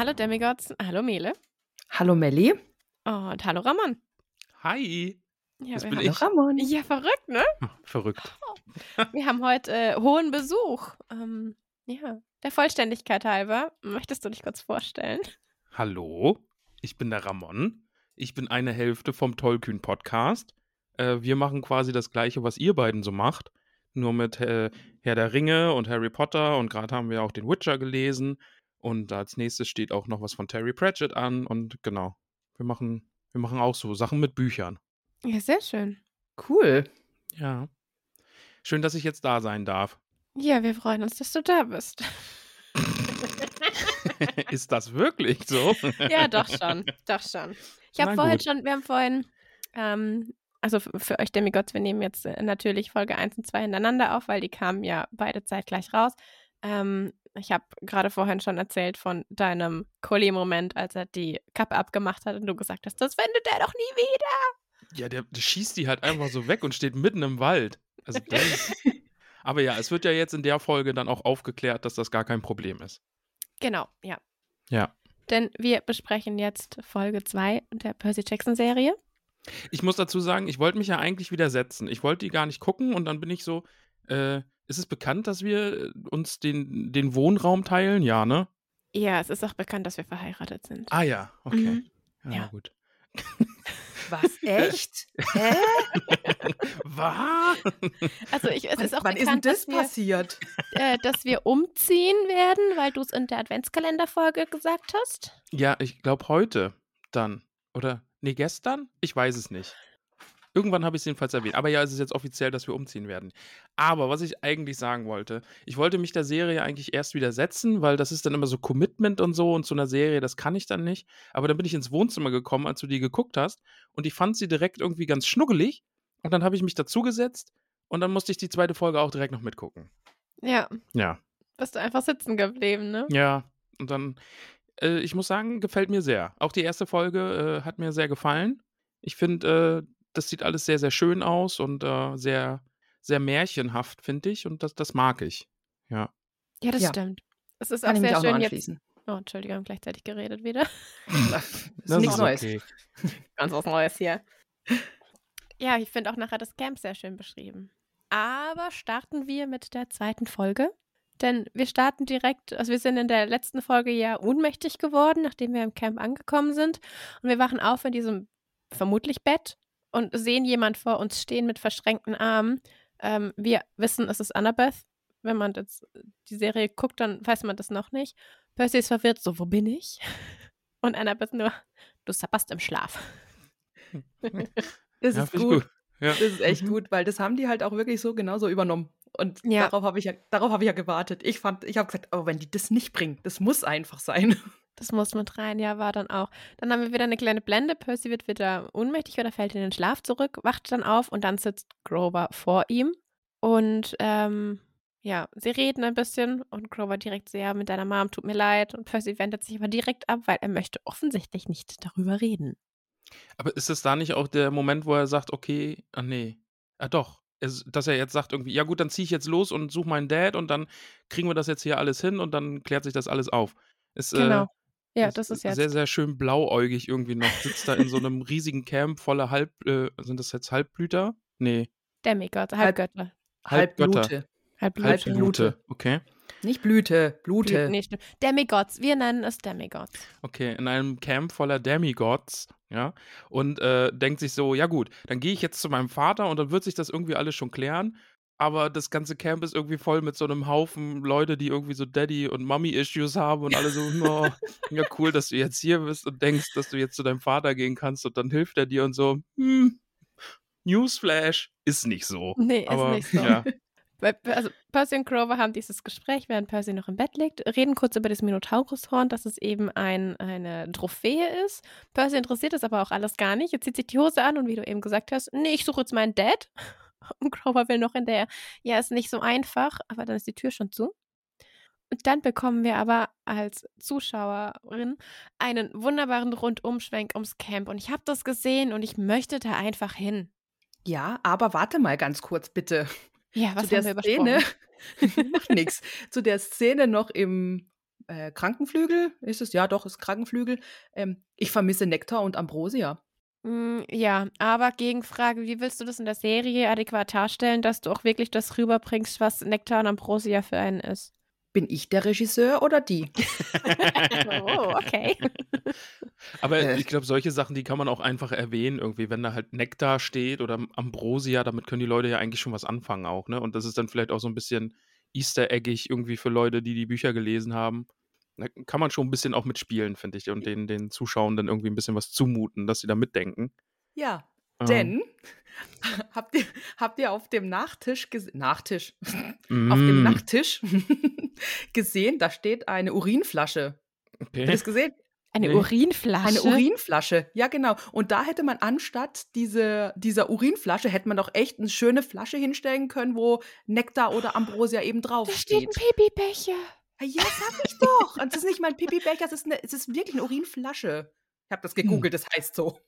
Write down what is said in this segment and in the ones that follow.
Hallo Demigods, hallo Mele Hallo Melli. und hallo Ramon. Hi. Ja, Das wir bin haben, ich. Ramon. ja, verrückt, ne? Verrückt. Wir haben heute äh, hohen Besuch. Ähm, ja, der Vollständigkeit halber, möchtest du dich kurz vorstellen? Hallo, ich bin der Ramon. Ich bin eine Hälfte vom Tollkühn Podcast. Äh, wir machen quasi das Gleiche, was ihr beiden so macht. Nur mit äh, Herr der Ringe und Harry Potter und gerade haben wir auch den Witcher gelesen. Und als nächstes steht auch noch was von Terry Pratchett an. Und genau, wir machen, wir machen auch so Sachen mit Büchern. Ja, sehr schön. Cool. Ja. Schön, dass ich jetzt da sein darf. Ja, wir freuen uns, dass du da bist. Ist das wirklich so? ja, doch schon, doch schon. Ich habe vorhin gut. schon, wir haben vorhin, ähm, also für euch Demigods, wir nehmen jetzt äh, natürlich Folge 1 und 2 hintereinander auf, weil die kamen ja beide zeitgleich raus. Ähm, ich habe gerade vorhin schon erzählt von deinem Colli-Moment, als er die Kappe abgemacht hat und du gesagt hast, das findet er doch nie wieder. Ja, der, der schießt die halt einfach so weg und steht mitten im Wald. Also ist, aber ja, es wird ja jetzt in der Folge dann auch aufgeklärt, dass das gar kein Problem ist. Genau, ja. Ja. Denn wir besprechen jetzt Folge 2 der Percy Jackson-Serie. Ich muss dazu sagen, ich wollte mich ja eigentlich widersetzen. Ich wollte die gar nicht gucken und dann bin ich so, äh, ist es bekannt, dass wir uns den, den Wohnraum teilen? Ja, ne? Ja, es ist auch bekannt, dass wir verheiratet sind. Ah ja, okay. Mhm. Ja, Ja. gut. Was? Echt? Hä? Was? Also ich, es ist auch Wann ist bekannt, denn das dass wir, passiert? äh, dass wir umziehen werden, weil du es in der Adventskalenderfolge gesagt hast. Ja, ich glaube heute dann. Oder, nee, gestern? Ich weiß es nicht. Irgendwann habe ich es jedenfalls erwähnt. Aber ja, es ist jetzt offiziell, dass wir umziehen werden. Aber was ich eigentlich sagen wollte, ich wollte mich der Serie eigentlich erst widersetzen, weil das ist dann immer so Commitment und so und zu einer Serie, das kann ich dann nicht. Aber dann bin ich ins Wohnzimmer gekommen, als du die geguckt hast und ich fand sie direkt irgendwie ganz schnuggelig. Und dann habe ich mich dazugesetzt und dann musste ich die zweite Folge auch direkt noch mitgucken. Ja, Ja. bist du einfach sitzen geblieben, ne? Ja, und dann, äh, ich muss sagen, gefällt mir sehr. Auch die erste Folge äh, hat mir sehr gefallen. Ich finde, äh, das sieht alles sehr, sehr schön aus und äh, sehr, sehr märchenhaft, finde ich. Und das, das mag ich. Ja. Ja, das Ja. stimmt. Es ist Kann auch sehr auch schön jetzt. anschließen. Oh, Entschuldigung, gleichzeitig geredet wieder. Das ist Das nichts ist Neues. okay. Ganz was Neues hier. Ja, ich finde auch nachher das Camp sehr schön beschrieben. Aber starten wir mit der zweiten Folge. Denn wir starten direkt, also wir sind in der letzten Folge ja ohnmächtig geworden, nachdem wir im Camp angekommen sind. Und wir wachen auf in diesem vermutlich Bett und sehen jemand vor uns stehen mit verschränkten Armen. Ähm, wir wissen, es ist Annabeth. Wenn man jetzt die Serie guckt, dann weiß man das noch nicht. Percy ist verwirrt, so, wo bin ich? Und Annabeth nur, du sapperst im Schlaf. Das Ja, ist ich gut. Ja. Das ist echt Mhm. gut, weil das haben die halt auch wirklich so genauso übernommen. Und Ja. darauf habe ich ja, darauf habe ich ja gewartet. Ich fand, ich habe gesagt, oh, wenn die das nicht bringen, das muss einfach sein. Das muss mit rein, ja, war dann auch. Dann haben wir wieder eine kleine Blende. Percy wird wieder ohnmächtig oder fällt in den Schlaf zurück, wacht dann auf und dann sitzt Grover vor ihm. Und ähm, ja, sie reden ein bisschen und Grover direkt so, ja, mit deiner Mom tut mir leid. Und Percy wendet sich aber direkt ab, weil er möchte offensichtlich nicht darüber reden. Aber ist es da nicht auch der Moment, wo er sagt, okay, ah nee, ah doch, dass er jetzt sagt irgendwie, ja gut, dann ziehe ich jetzt los und suche meinen Dad und dann kriegen wir das jetzt hier alles hin und dann klärt sich das alles auf. Ist, Genau. Äh, Ja, das ist jetzt. Sehr, sehr schön blauäugig irgendwie noch. Sitzt da in so einem riesigen Camp voller Halb... Äh, sind das jetzt Halbblüter? Nee. Demigod, Halb- Halbgötter. Halbgötter. Halbblute. Halbblüte. Halbblute. Okay. Nicht Blüte, Blute. Nee, stimmt. Demigods, wir nennen es Demigods. Okay, in einem Camp voller Demigods, ja, und äh, denkt sich so, ja gut, dann gehe ich jetzt zu meinem Vater und dann wird sich das irgendwie alles schon klären. Aber das ganze Camp ist irgendwie voll mit so einem Haufen Leute, die irgendwie so Daddy- und Mommy-Issues haben und alle so, oh, ja, cool, dass du jetzt hier bist und denkst, dass du jetzt zu deinem Vater gehen kannst und dann hilft er dir und so, hm, Newsflash ist nicht so. Nee, ist aber, nicht so. Ja. Also Percy und Grover haben dieses Gespräch, während Percy noch im Bett liegt, reden kurz über das Minotaurushorn, dass es eben ein, eine Trophäe ist. Percy interessiert das aber auch alles gar nicht. Er zieht sich die Hose an und wie du eben gesagt hast, nee, ich suche jetzt meinen Dad. Und Grover will noch in der, ja, ist nicht so einfach, aber dann ist die Tür schon zu. Und dann bekommen wir aber als Zuschauerin einen wunderbaren Rundumschwenk ums Camp. Und ich habe das gesehen und ich möchte da einfach hin. Ja, aber warte mal ganz kurz, bitte. Ja, was Zu der haben wir übersprungen? Szene, macht nix. Zu der Szene noch im äh, Krankenflügel, ist es? Ja, doch, ist Krankenflügel. Ähm, ich vermisse Nektar und Ambrosia. Mm, Ja, aber Gegenfrage, wie willst du das in der Serie adäquat darstellen, dass du auch wirklich das rüberbringst, was Nektar und Ambrosia für einen ist? Bin ich der Regisseur oder die? oh, okay. Aber Äh. ich glaube, solche Sachen, die kann man auch einfach erwähnen, irgendwie, wenn da halt Nektar steht oder Ambrosia, damit können die Leute ja eigentlich schon was anfangen auch, ne? Und das ist dann vielleicht auch so ein bisschen Easter eggig irgendwie für Leute, die die Bücher gelesen haben. Da kann man schon ein bisschen auch mitspielen, finde ich, und den, den Zuschauern dann irgendwie ein bisschen was zumuten, dass sie da mitdenken. Ja, Ähm, denn habt ihr, habt ihr auf dem Nachtisch gesehen, Nachtisch, auf mm, dem Nachttisch gesehen, da steht eine Urinflasche. Habt ihr Okay. das gesehen? Eine Nee. Urinflasche. Eine Urinflasche, ja genau. Und da hätte man anstatt diese, dieser Urinflasche, hätte man doch echt eine schöne Flasche hinstellen können, wo Nektar oder Ambrosia eben Da drauf steht ein steht. Pipi-Becher. Ja, ja, sag ich doch. Und es ist nicht mal ein Pipi-Becher, es ist, eine, es ist wirklich eine Urinflasche. Ich habe das gegoogelt, das heißt so.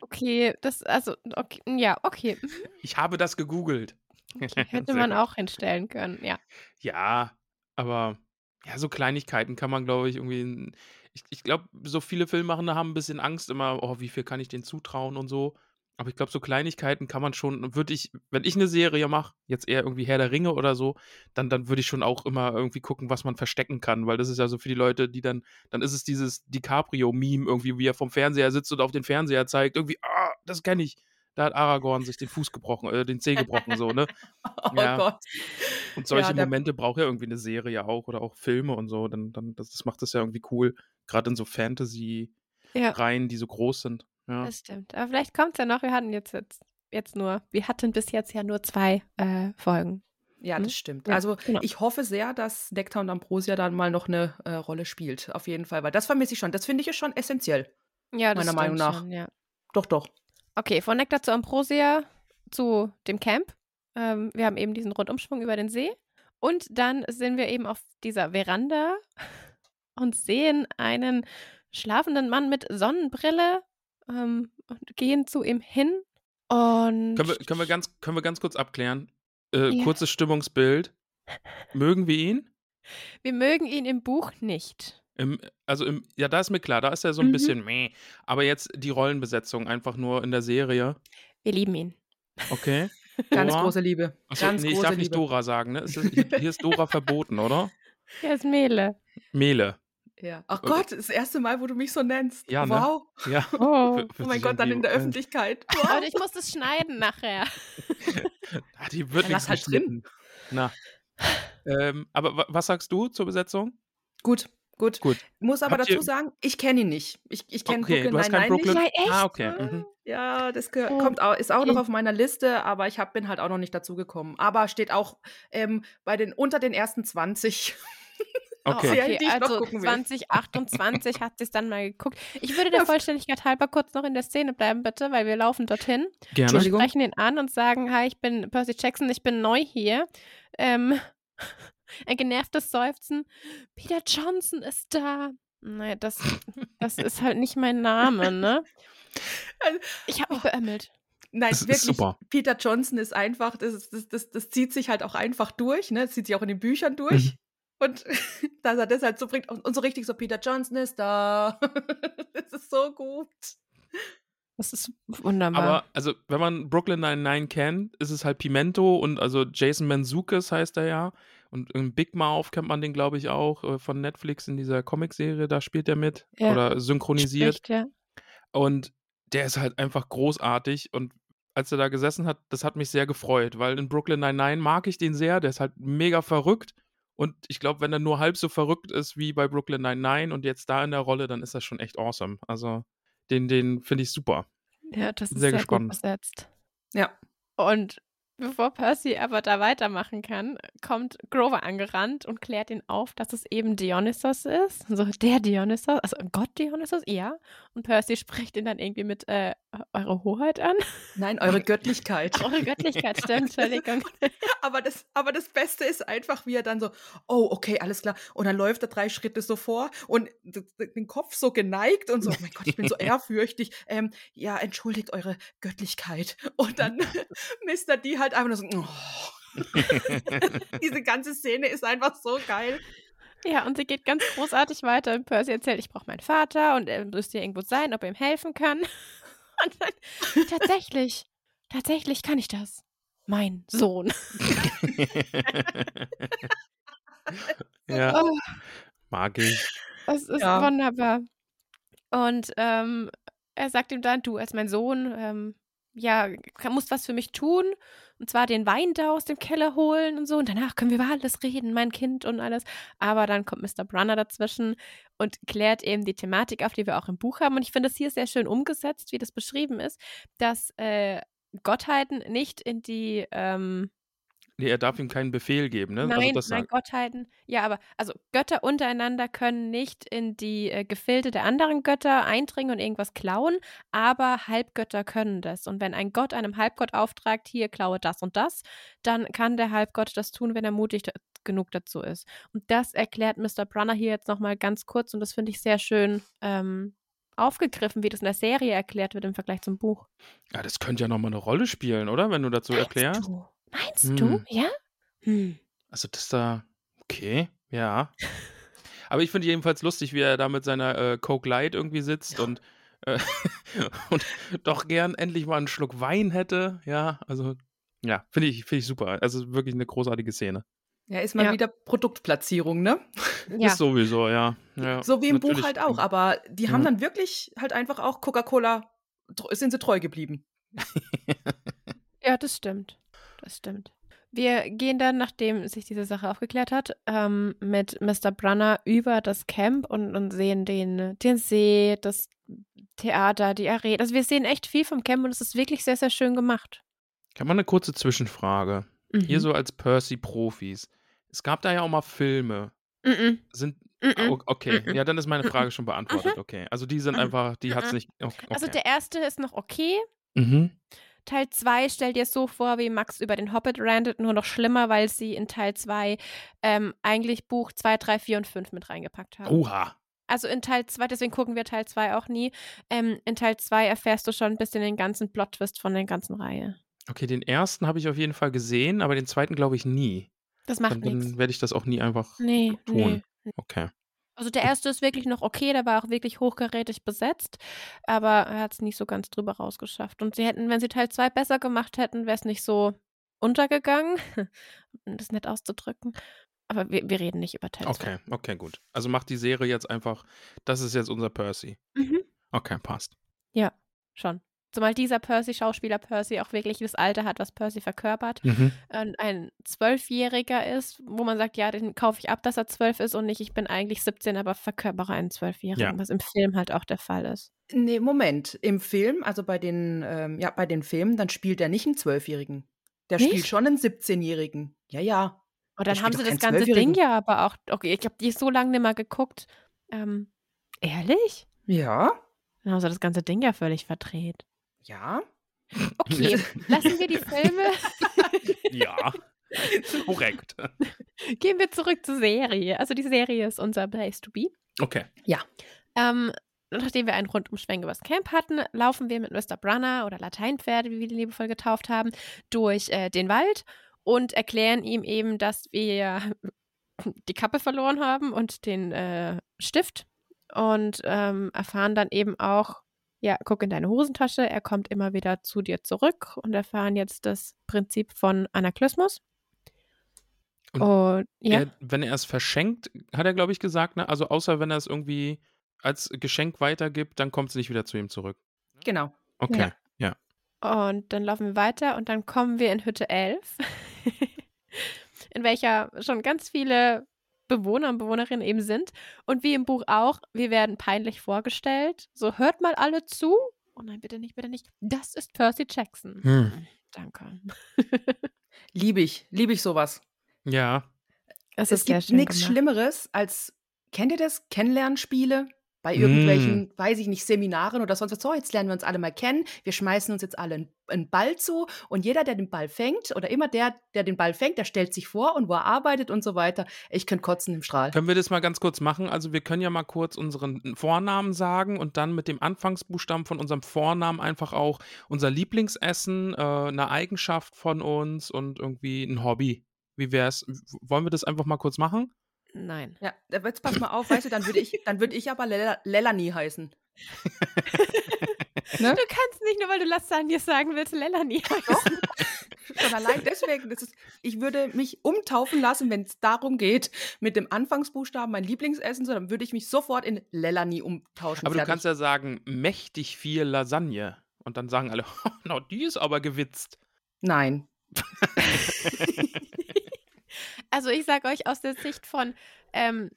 Okay, das, also, okay, ja, okay. mhm, Ich habe das gegoogelt. okay. Hätte man gut. auch hinstellen können, ja. Ja, aber ja, so Kleinigkeiten kann man, glaube ich, irgendwie. in- Ich, ich glaube, so viele Filmemachende haben ein bisschen Angst immer, oh, wie viel kann ich denen zutrauen und so. Aber ich glaube, so Kleinigkeiten kann man schon, würde ich, wenn ich eine Serie mache, jetzt eher irgendwie Herr der Ringe oder so, dann, dann würde ich schon auch immer irgendwie gucken, was man verstecken kann, weil das ist ja so für die Leute, die dann, dann ist es dieses DiCaprio-Meme irgendwie, wie er vom Fernseher sitzt und auf den Fernseher zeigt, irgendwie, ah, das kenne ich. Da hat Aragorn sich den Fuß gebrochen, äh, den Zeh gebrochen, so, ne? Oh Ja. Gott. Und solche Ja, Momente braucht ja irgendwie eine Serie auch oder auch Filme und so. Dann, dann, das, das macht das ja irgendwie cool. Gerade in so Fantasy-Reihen, Ja, die so groß sind. Ja. das stimmt. Aber vielleicht kommt es ja noch. Wir hatten jetzt, jetzt, jetzt nur, wir hatten bis jetzt ja nur zwei äh, Folgen. Ja, Hm? das stimmt. Ja, also genau. ich hoffe sehr, dass Nektar und Ambrosia dann mal noch eine äh, Rolle spielt. Auf jeden Fall, weil das vermisse ich schon. Das finde ich ist schon essentiell. Ja, das Meiner Meinung nach. Schon, ja. Doch, doch. Okay, von Nektar zu Ambrosia zu dem Camp. Ähm, wir haben eben diesen Rundumschwung über den See. Und dann sind wir eben auf dieser Veranda und sehen einen schlafenden Mann mit Sonnenbrille ähm, und gehen zu ihm hin. Und Können, wir, können, wir ganz, können wir ganz kurz abklären? Äh, Ja. Kurzes Stimmungsbild. Mögen wir ihn? wir mögen ihn im Buch nicht. Im, also, im, ja, da ist mir klar, da ist er so ein Mhm. bisschen meh. Aber jetzt die Rollenbesetzung einfach nur in der Serie. Wir lieben ihn. Okay. Ganz Dora? große Liebe. Achso, Ganz nee, ich darf nicht Liebe. Dora sagen, ne? Ist das, hier, hier ist Dora verboten, oder? Er ist Mele. Mele. Ja. Ach Okay. Gott, das erste Mal, wo du mich so nennst. Ja, ne? wow. Ja. Oh. Oh mein Gott, dann in der Öffentlichkeit. Aber Wow. ich muss das schneiden nachher. Ah, die wird Ja, nichts halt drin. Na. Ähm, aber wa- was sagst du zur Besetzung? Gut, gut. Gut. Muss aber Habt dazu sagen, ich kenne ihn nicht. Ich, ich kenne Okay, Brooklyn du hast kein Nine-Nine Brooklyn. nicht. Nein, echt? Ah, okay. Mhm. Ja, das Oh, kommt auch, ist auch noch auf meiner Liste, aber ich hab, bin halt auch noch nicht dazu gekommen. Aber steht auch ähm, bei den unter den ersten 20. Okay. Serien, Okay, noch also gucken will. 2028 hat sie es dann mal geguckt. Ich würde der Vollständigkeit halber kurz noch in der Szene bleiben, bitte, weil wir laufen dorthin, Gerne. Entschuldigung. sprechen ihn an und sagen, hi, ich bin Percy Jackson, ich bin neu hier. Ähm, ein genervtes Seufzen. Peter Johnson ist da. Naja, das, das ist halt nicht mein Name, ne? Also, Ich habe mich beömmelt. Nein, Das ist wirklich. super. Peter Johnson ist einfach, das, das, das, das zieht sich halt auch einfach durch, ne? Das zieht sich auch in den Büchern durch. Mhm. Und dass er das halt so bringt und und so richtig so, Peter Johnson ist da. das ist so gut. Das ist wunderbar. Aber also, wenn man Brooklyn Nine-Nine kennt, ist es halt Pimento und also Jason Manzukis heißt er ja. Und in Big Mouth kennt man den, glaube ich, auch äh, von Netflix in dieser Comicserie, da spielt er mit Ja. oder synchronisiert. Spricht, ja. Und der ist halt einfach großartig und als er da gesessen hat, das hat mich sehr gefreut, weil in Brooklyn Nine-Nine mag ich den sehr. Der ist halt mega verrückt. Und ich glaube, wenn er nur halb so verrückt ist wie bei Brooklyn Nine-Nine und jetzt da in der Rolle, dann ist das schon echt awesome. Also, den, den finde ich super. Ja, das ist Sehr sehr, gespannt. gut besetzt. Ja. Und bevor Percy aber da weitermachen kann, kommt Grover angerannt und klärt ihn auf, dass es eben Dionysos ist. So, der Dionysos, also Gott Dionysos, ja. Und Percy spricht ihn dann irgendwie mit äh, eure Hoheit an. Nein, eure Göttlichkeit. Eure Göttlichkeit, stimmt, Entschuldigung. aber, das, aber das Beste ist einfach, wie er dann so, oh, okay, alles klar. Und dann läuft er drei Schritte so vor und den Kopf so geneigt und so, oh mein Gott, ich bin so ehrfürchtig. Ähm, ja, entschuldigt eure Göttlichkeit. Und dann Mr. D halt einfach nur so, oh. Diese ganze Szene ist einfach so geil. Ja, und sie geht ganz großartig weiter. Und Percy erzählt, ich brauche meinen Vater und er müsste irgendwo sein, ob er ihm helfen kann. Und dann, tatsächlich, tatsächlich kann ich das. Mein Sohn. ja, Oh, mag ich. das ist Ja. wunderbar. Und ähm, er sagt ihm dann, du als mein Sohn, ähm, ja, musst was für mich tun. Und zwar den Wein da aus dem Keller holen und so. Und danach können wir über alles reden, mein Kind und alles. Aber dann kommt Mr. Brunner dazwischen und klärt eben die Thematik auf, die wir auch im Buch haben. Und ich finde das hier sehr schön umgesetzt, wie das beschrieben ist, dass äh, Gottheiten nicht in die ähm, Nee, er darf ihm keinen Befehl geben, ne? Nein, also nein. Gottheiten. Ja, aber also Götter untereinander können nicht in die äh, Gefilde der anderen Götter eindringen und irgendwas klauen, aber Halbgötter können das. Und wenn ein Gott einem Halbgott auftragt, hier klaue das und das, dann kann der Halbgott das tun, wenn er mutig genug dazu ist. Und das erklärt Mr. Brunner hier jetzt nochmal ganz kurz und das finde ich sehr schön ähm, aufgegriffen, wie das in der Serie erklärt wird im Vergleich zum Buch. Ja, das könnte ja nochmal eine Rolle spielen, oder? Wenn du dazu erklärst. Du? Meinst Hm. du? Ja? Hm. Also das da, okay, ja. Aber ich finde jedenfalls lustig, wie er da mit seiner äh, Coke Light irgendwie sitzt und, äh, und doch gern endlich mal einen Schluck Wein hätte. Ja, also ja, finde ich, finde ich super. Also wirklich eine großartige Szene. Ja, ist mal Ja. wieder Produktplatzierung, ne? Ja. Ist sowieso, ja. ja So wie im Buch halt auch. Aber die haben Ja. dann wirklich halt einfach auch Coca-Cola, sind sie treu geblieben. Ja, das stimmt. Stimmt. Wir gehen dann, nachdem sich diese Sache aufgeklärt hat, ähm, mit Mr. Brunner über das Camp und, und sehen den, den See, das Theater, die Arena. Also wir sehen echt viel vom Camp und es ist wirklich sehr, sehr schön gemacht. Ich habe mal eine kurze Zwischenfrage. Mhm. so als Percy-Profis. Es gab da ja auch mal Filme. Mhm. Sind. Mhm. Oh, okay, Mhm. ja, dann ist meine Frage schon beantwortet. Okay. Also die sind Mhm. einfach, die hat es Mhm. nicht. Okay. Also der erste ist noch okay. mhm. Teil 2 stell dir so vor, wie Max über den Hobbit randet, nur noch schlimmer, weil sie in Teil 2 ähm, eigentlich Buch 2, 3, 4 und 5 mit reingepackt haben. Oha. Also in Teil 2, deswegen gucken wir Teil 2 auch nie. Ähm, in Teil 2 erfährst du schon ein bisschen den ganzen Plot-Twist von der ganzen Reihe. Okay, den ersten habe ich auf jeden Fall gesehen, aber den zweiten glaube ich nie. Das macht Dann, nichts. dann werde ich das auch nie einfach Nee, tun. nee. Okay. Also der erste ist wirklich noch okay, der war auch wirklich hochkarätig besetzt, aber er hat es nicht so ganz drüber rausgeschafft. Und sie hätten, wenn sie Teil 2 besser gemacht hätten, wäre es nicht so untergegangen, um das nett auszudrücken. Aber wir, wir reden nicht über Teil 2. Okay, okay, gut. Also macht die Serie jetzt einfach, das ist jetzt unser Percy. Mhm. Okay, passt. Ja, schon. Zumal dieser Percy, Schauspieler Percy, auch wirklich das Alter hat, was Percy verkörpert. Mhm. Und ein Zwölfjähriger ist, wo man sagt, ja, den kaufe ich ab, dass er zwölf ist und nicht, ich bin eigentlich 17, aber verkörpere einen Zwölfjährigen, Ja. was im Film halt auch der Fall ist. Nee, Moment. Im Film, also bei den, ähm, ja, bei den Filmen, dann spielt er nicht einen Zwölfjährigen. Der Nicht? spielt schon einen 17-Jährigen. Ja, ja. Und Der dann haben sie das ganze Ding ja aber auch, okay, ich habe die so lange nicht mehr geguckt. Ähm, ehrlich? Ja, Dann haben sie das ganze Ding ja völlig verdreht. Ja. Okay, lassen wir die Filme, Ja. Korrekt. gehen wir zurück zur Serie. Also die Serie ist unser Place to be. Okay. Ähm, nachdem wir einen Rundumschwenk übers Camp hatten, laufen wir mit Mr. Brunner oder Lateinpferde, wie wir ihn liebevoll getauft haben, durch äh, den Wald und erklären ihm eben, dass wir die Kappe verloren haben und den äh, Stift und ähm, erfahren dann eben auch, ja, guck in deine Hosentasche, er kommt immer wieder zu dir zurück und erfahren jetzt das Prinzip von Anaklysmus. Und Und, ja, Er, wenn er es verschenkt, hat er, glaube ich, gesagt, ne? Also außer wenn er es irgendwie als Geschenk weitergibt, dann kommt es nicht wieder zu ihm zurück. Genau. Okay. Ja. Ja. Und dann laufen wir weiter und dann kommen wir in Hütte 11, in welcher schon ganz viele Bewohner und Bewohnerinnen eben sind. Und wie im Buch auch, wir werden peinlich vorgestellt. So, hört mal alle zu. Oh nein, bitte nicht, bitte nicht. Das ist Percy Jackson. Hm. Danke. Liebe ich, liebe ich sowas. Ja. Es Es gibt nichts. Schlimmeres als, kennt ihr das? Kennenlernspiele? Bei Mm. irgendwelchen, weiß ich nicht, Seminaren oder sonst was. So, jetzt lernen wir uns alle mal kennen. Wir schmeißen uns jetzt alle einen, einen Ball zu und jeder, der den Ball fängt oder immer der, der den Ball fängt, der stellt sich vor und wo er arbeitet und so weiter. Ich könnte kotzen im Strahl. Können wir das mal ganz kurz machen? Also wir können ja mal kurz unseren Vornamen sagen und dann mit dem Anfangsbuchstaben von unserem Vornamen einfach auch unser Lieblingsessen, äh, eine Eigenschaft von uns und irgendwie ein Hobby. Wie wär's? Wollen wir das einfach mal kurz machen? Nein. Ja, da- jetzt pass mal auf, weißt du, dann würde ich, dann würde ich aber Lella- Lelani heißen. Ne? Du kannst nicht nur, weil du Lasagne sagen willst, Lelani heißen. Schon allein deswegen, das ist, ich würde mich umtaufen lassen, wenn es darum geht, mit dem Anfangsbuchstaben mein Lieblingsessen, so, dann würde ich mich sofort in Lelani umtauschen. Aber du Fertig. kannst ja sagen, mächtig viel Lasagne. Und dann sagen alle, na, die ist aber gewitzt. Nein. Also ich sage euch aus der Sicht von ähm,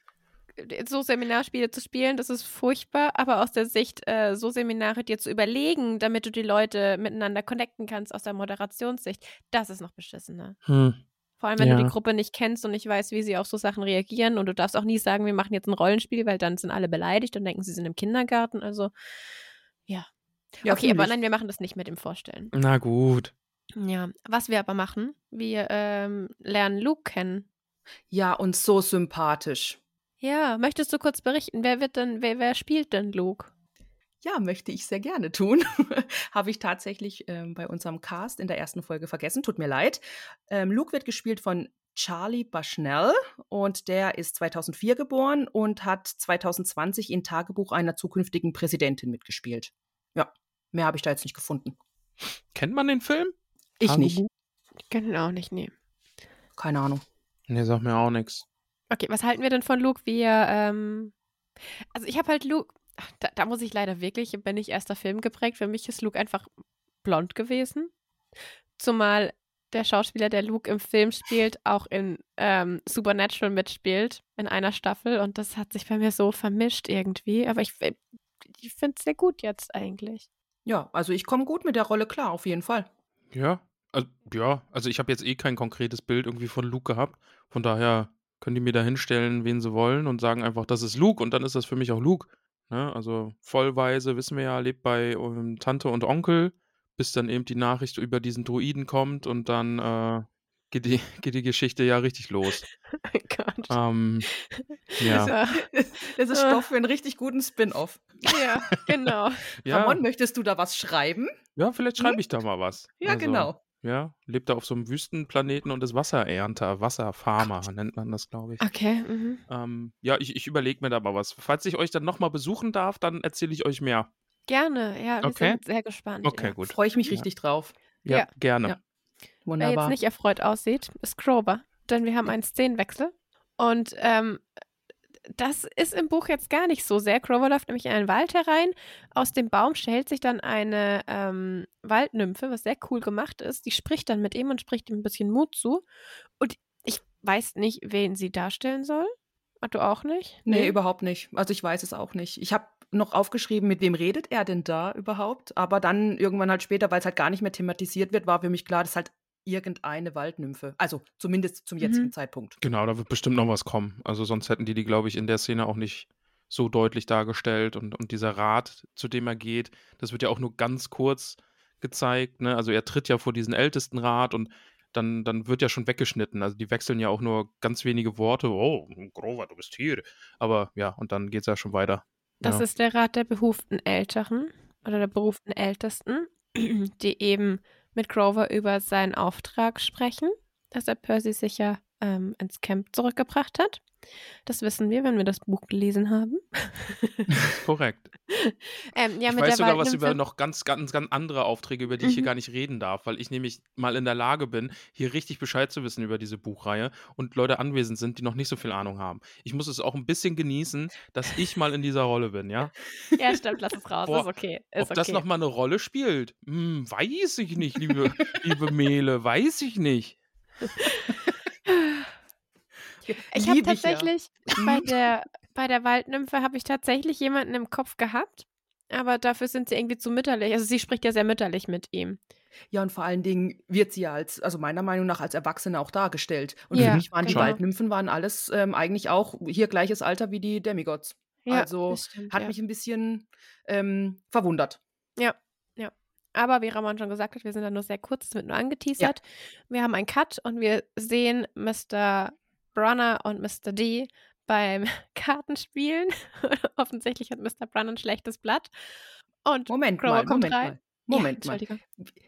so Seminarspiele zu spielen, das ist furchtbar, aber aus der Sicht, äh, so Seminare dir zu überlegen, damit du die Leute miteinander connecten kannst aus der Moderationssicht, das ist noch beschissener. Hm. Vor allem, wenn Ja. du die Gruppe nicht kennst und nicht weißt, wie sie auf so Sachen reagieren und du darfst auch nie sagen, wir machen jetzt ein Rollenspiel, weil dann sind alle beleidigt und denken, sie sind im Kindergarten. Also, ja. Ja, okay, aber nein, wir machen das nicht mit dem Vorstellen. Na gut. Ja, was wir aber machen, wir ähm, lernen Luke kennen. Ja, und so sympathisch. Ja, möchtest du kurz berichten, wer wird denn, wer, wer spielt denn Luke? Ja, möchte ich sehr gerne tun. Habe ich tatsächlich ähm, bei unserem Cast in der ersten Folge vergessen. Tut mir leid. Ähm, Luke wird gespielt von Charlie Bushnell und der ist 2004 geboren und hat 2020 in Tagebuch einer zukünftigen Präsidentin mitgespielt. Ja, mehr habe ich da jetzt nicht gefunden. Kennt man den Film? Ich nicht. Tagebuch? Ich kenne ihn auch nicht, nee. Keine Ahnung. Nee, sagt mir auch nichts. Okay, was halten wir denn von Luke, wie er, ähm, also ich habe halt Luke, da, da muss ich leider wirklich, bin ich erster Film geprägt, für mich ist Luke einfach blond gewesen. Zumal der Schauspieler, der Luke im Film spielt, auch in ähm, Supernatural mitspielt, in einer Staffel und das hat sich bei mir so vermischt irgendwie, aber ich, ich finde es sehr gut jetzt eigentlich. Ja, also ich komme gut mit der Rolle klar, auf jeden Fall. Ja, also, ja, also ich habe jetzt eh kein konkretes Bild irgendwie von Luke gehabt. Von daher können die mir da hinstellen, wen sie wollen und sagen einfach, das ist Luke und dann ist das für mich auch Luke. Ne? Also vollweise, wissen wir ja, lebt bei ähm, Tante und Onkel, bis dann eben die Nachricht über diesen Druiden kommt und dann äh, geht, die, geht die Geschichte ja richtig los. Oh Gott. Ähm, ja. Ja, Das ist. Stoff für einen richtig guten Spin-off. ja, genau. ja, Ramon, möchtest du da was schreiben? ja, vielleicht schreibe ich da mal was. Ja, Also, genau. Ja, lebt da auf so einem Wüstenplaneten und ist Wasserernter, Wasserfarmer nennt man das, glaube ich. Okay. Mhm. Ähm, ja, ich, ich überlege mir da mal was. Falls ich euch dann nochmal besuchen darf, dann erzähle ich euch mehr. Gerne, ja, wir Okay. sind sehr gespannt. Okay, ja. gut. Freue ich mich Ja. richtig drauf. Ja, Ja. gerne. Ja. Wer Wunderbar. jetzt nicht erfreut aussieht, ist Grover, denn wir haben einen Szenenwechsel. Und ähm, das ist im Buch jetzt gar nicht so sehr. Grover läuft nämlich in einen Wald herein. Aus dem Baum schält sich dann eine ähm, Waldnymphe, was sehr cool gemacht ist. Die spricht dann mit ihm und spricht ihm ein bisschen Mut zu. Und ich weiß nicht, wen sie darstellen soll. Ach, du auch nicht? Nee, überhaupt nicht. Also ich weiß es auch nicht. Ich habe noch aufgeschrieben, mit wem redet er denn da überhaupt? Aber dann irgendwann halt später, weil es halt gar nicht mehr thematisiert wird, war für mich klar, das ist halt irgendeine Waldnymphe. Also zumindest zum jetzigen Mhm. Zeitpunkt. Genau, da wird bestimmt noch was kommen. Also sonst hätten die die, glaube ich, in der Szene auch nicht so deutlich dargestellt. Und, und dieser Rat, zu dem er geht, das wird ja auch nur ganz kurz gezeigt. Ne? Also er tritt ja vor diesen Ältestenrat und dann, dann wird ja schon weggeschnitten. Also die wechseln ja auch nur ganz wenige Worte. Oh, Grover, du bist hier. Aber ja, und dann geht es ja schon weiter. Das ja. ist der Rat der behuften Älteren oder der beruften Ältesten, die eben mit Grover über seinen Auftrag sprechen, dass er Percy sicher ähm, ins Camp zurückgebracht hat. Das wissen wir, wenn wir das Buch gelesen haben. Korrekt. ähm, ja, ich weiß sogar was über noch ganz, ganz, ganz andere Aufträge, über die ich hier Mhm. gar nicht reden darf, weil ich nämlich mal in der Lage bin, hier richtig Bescheid zu wissen über diese Buchreihe und Leute anwesend sind, die noch nicht so viel Ahnung haben. Ich muss es auch ein bisschen genießen, dass ich mal in dieser Rolle bin, ja? Ja, stimmt, lass es raus. Boah, ist okay. Ist Ob das okay. nochmal eine Rolle spielt? Hm, weiß ich nicht, liebe, liebe Mele, weiß ich nicht. Ich habe Lieb ich ja. tatsächlich bei der bei der Waldnymphe habe ich tatsächlich jemanden im Kopf gehabt, aber dafür sind sie irgendwie zu mütterlich. Also sie spricht ja sehr mütterlich mit ihm. Ja, und vor allen Dingen wird sie ja als, also meiner Meinung nach, als Erwachsene auch dargestellt. Und Ja, für mich waren die genau. Waldnymphen waren alles ähm, eigentlich auch hier gleiches Alter wie die Demigods. Ja, also stimmt, hat ja. mich ein bisschen ähm, verwundert. Ja, ja. Aber wie Ramon schon gesagt hat, wir sind da nur sehr kurz, es wird nur angeteasert. Wir haben einen Cut und wir sehen Mr. Brunner und Mr. D beim Kartenspielen. Offensichtlich hat Mr. Brunner ein schlechtes Blatt. Und Moment Grower mal, kommt Moment rein. mal. Moment ja, mal. Entschuldigung.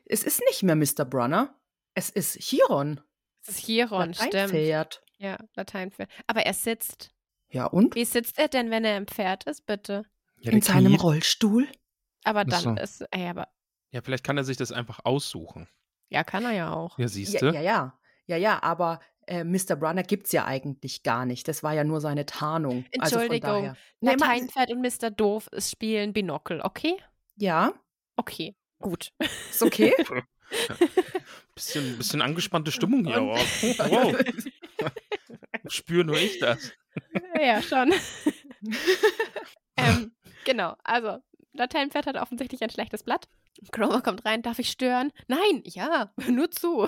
Es ist nicht mehr Mr. Brunner. Es ist Chiron. Es ist Chiron, stimmt. Lateinpferd. Ja, Lateinpferd. Aber er sitzt. Ja, und? Wie sitzt er denn, wenn er im Pferd ist, bitte? Ja, In seinem. Rollstuhl? Aber dann so. ist, ey, aber, Ja, vielleicht kann er sich das einfach aussuchen. ja, kann er ja auch. Ja, siehst du? Ja, ja, ja. Ja, ja, aber äh, Mr. Brunner gibt es ja eigentlich gar nicht. Das war ja nur seine Tarnung. Also von Entschuldigung. daher. Nee, ma- Lateinpferd und Mr. Doof spielen Binokel, okay? Ja, Okay, gut. ist okay. Bisschen, bisschen angespannte Stimmung hier. Und- aber wow. Spür nur ich das. ja, schon. ähm, genau, also Lateinpferd hat offensichtlich ein schlechtes Blatt. Cromer kommt rein, darf ich stören? Nein, ja, nur zu.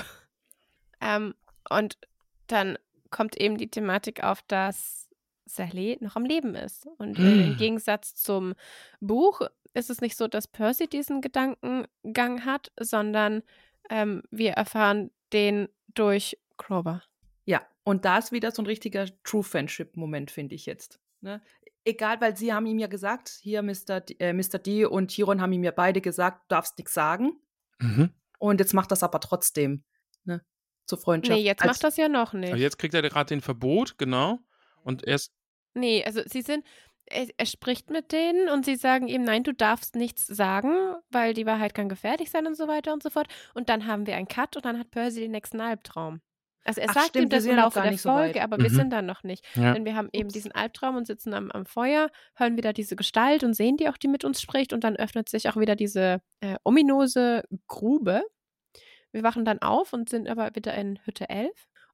Ähm, und dann kommt eben die Thematik auf, dass Sally noch am Leben ist. Und äh, im Mm. Gegensatz zum Buch ist es nicht so, dass Percy diesen Gedankengang hat, sondern ähm, wir erfahren den durch Grover. Ja, und da ist wieder so ein richtiger True Friendship-Moment, finde ich jetzt. Ne? Egal, weil sie haben ihm ja gesagt, hier Mr. D, äh, Mr. D und Chiron haben ihm ja beide gesagt, du darfst nichts sagen. Mhm. Und jetzt macht das aber trotzdem. Ne? Zur Freundschaft. Nee, jetzt Als- macht das ja noch nicht. Aber jetzt kriegt er gerade den Verbot, genau. Und erst, Nee, also sie sind, er, er spricht mit denen und sie sagen ihm, nein, du darfst nichts sagen, weil die Wahrheit kann gefährlich sein und so weiter und so fort. Und dann haben wir einen Cut und dann hat Percy den nächsten Albtraum. Also er Ach, sagt ihm stimmt, wir das im Laufe der so Folge, weit. aber wir Mhm. sind dann noch nicht. ja. Denn wir haben eben Ups. diesen Albtraum und sitzen am, am Feuer, hören wieder diese Gestalt und sehen die auch, die mit uns spricht. Und dann öffnet sich auch wieder diese äh, ominöse Grube. Wir wachen dann auf und sind aber wieder in Hütte 11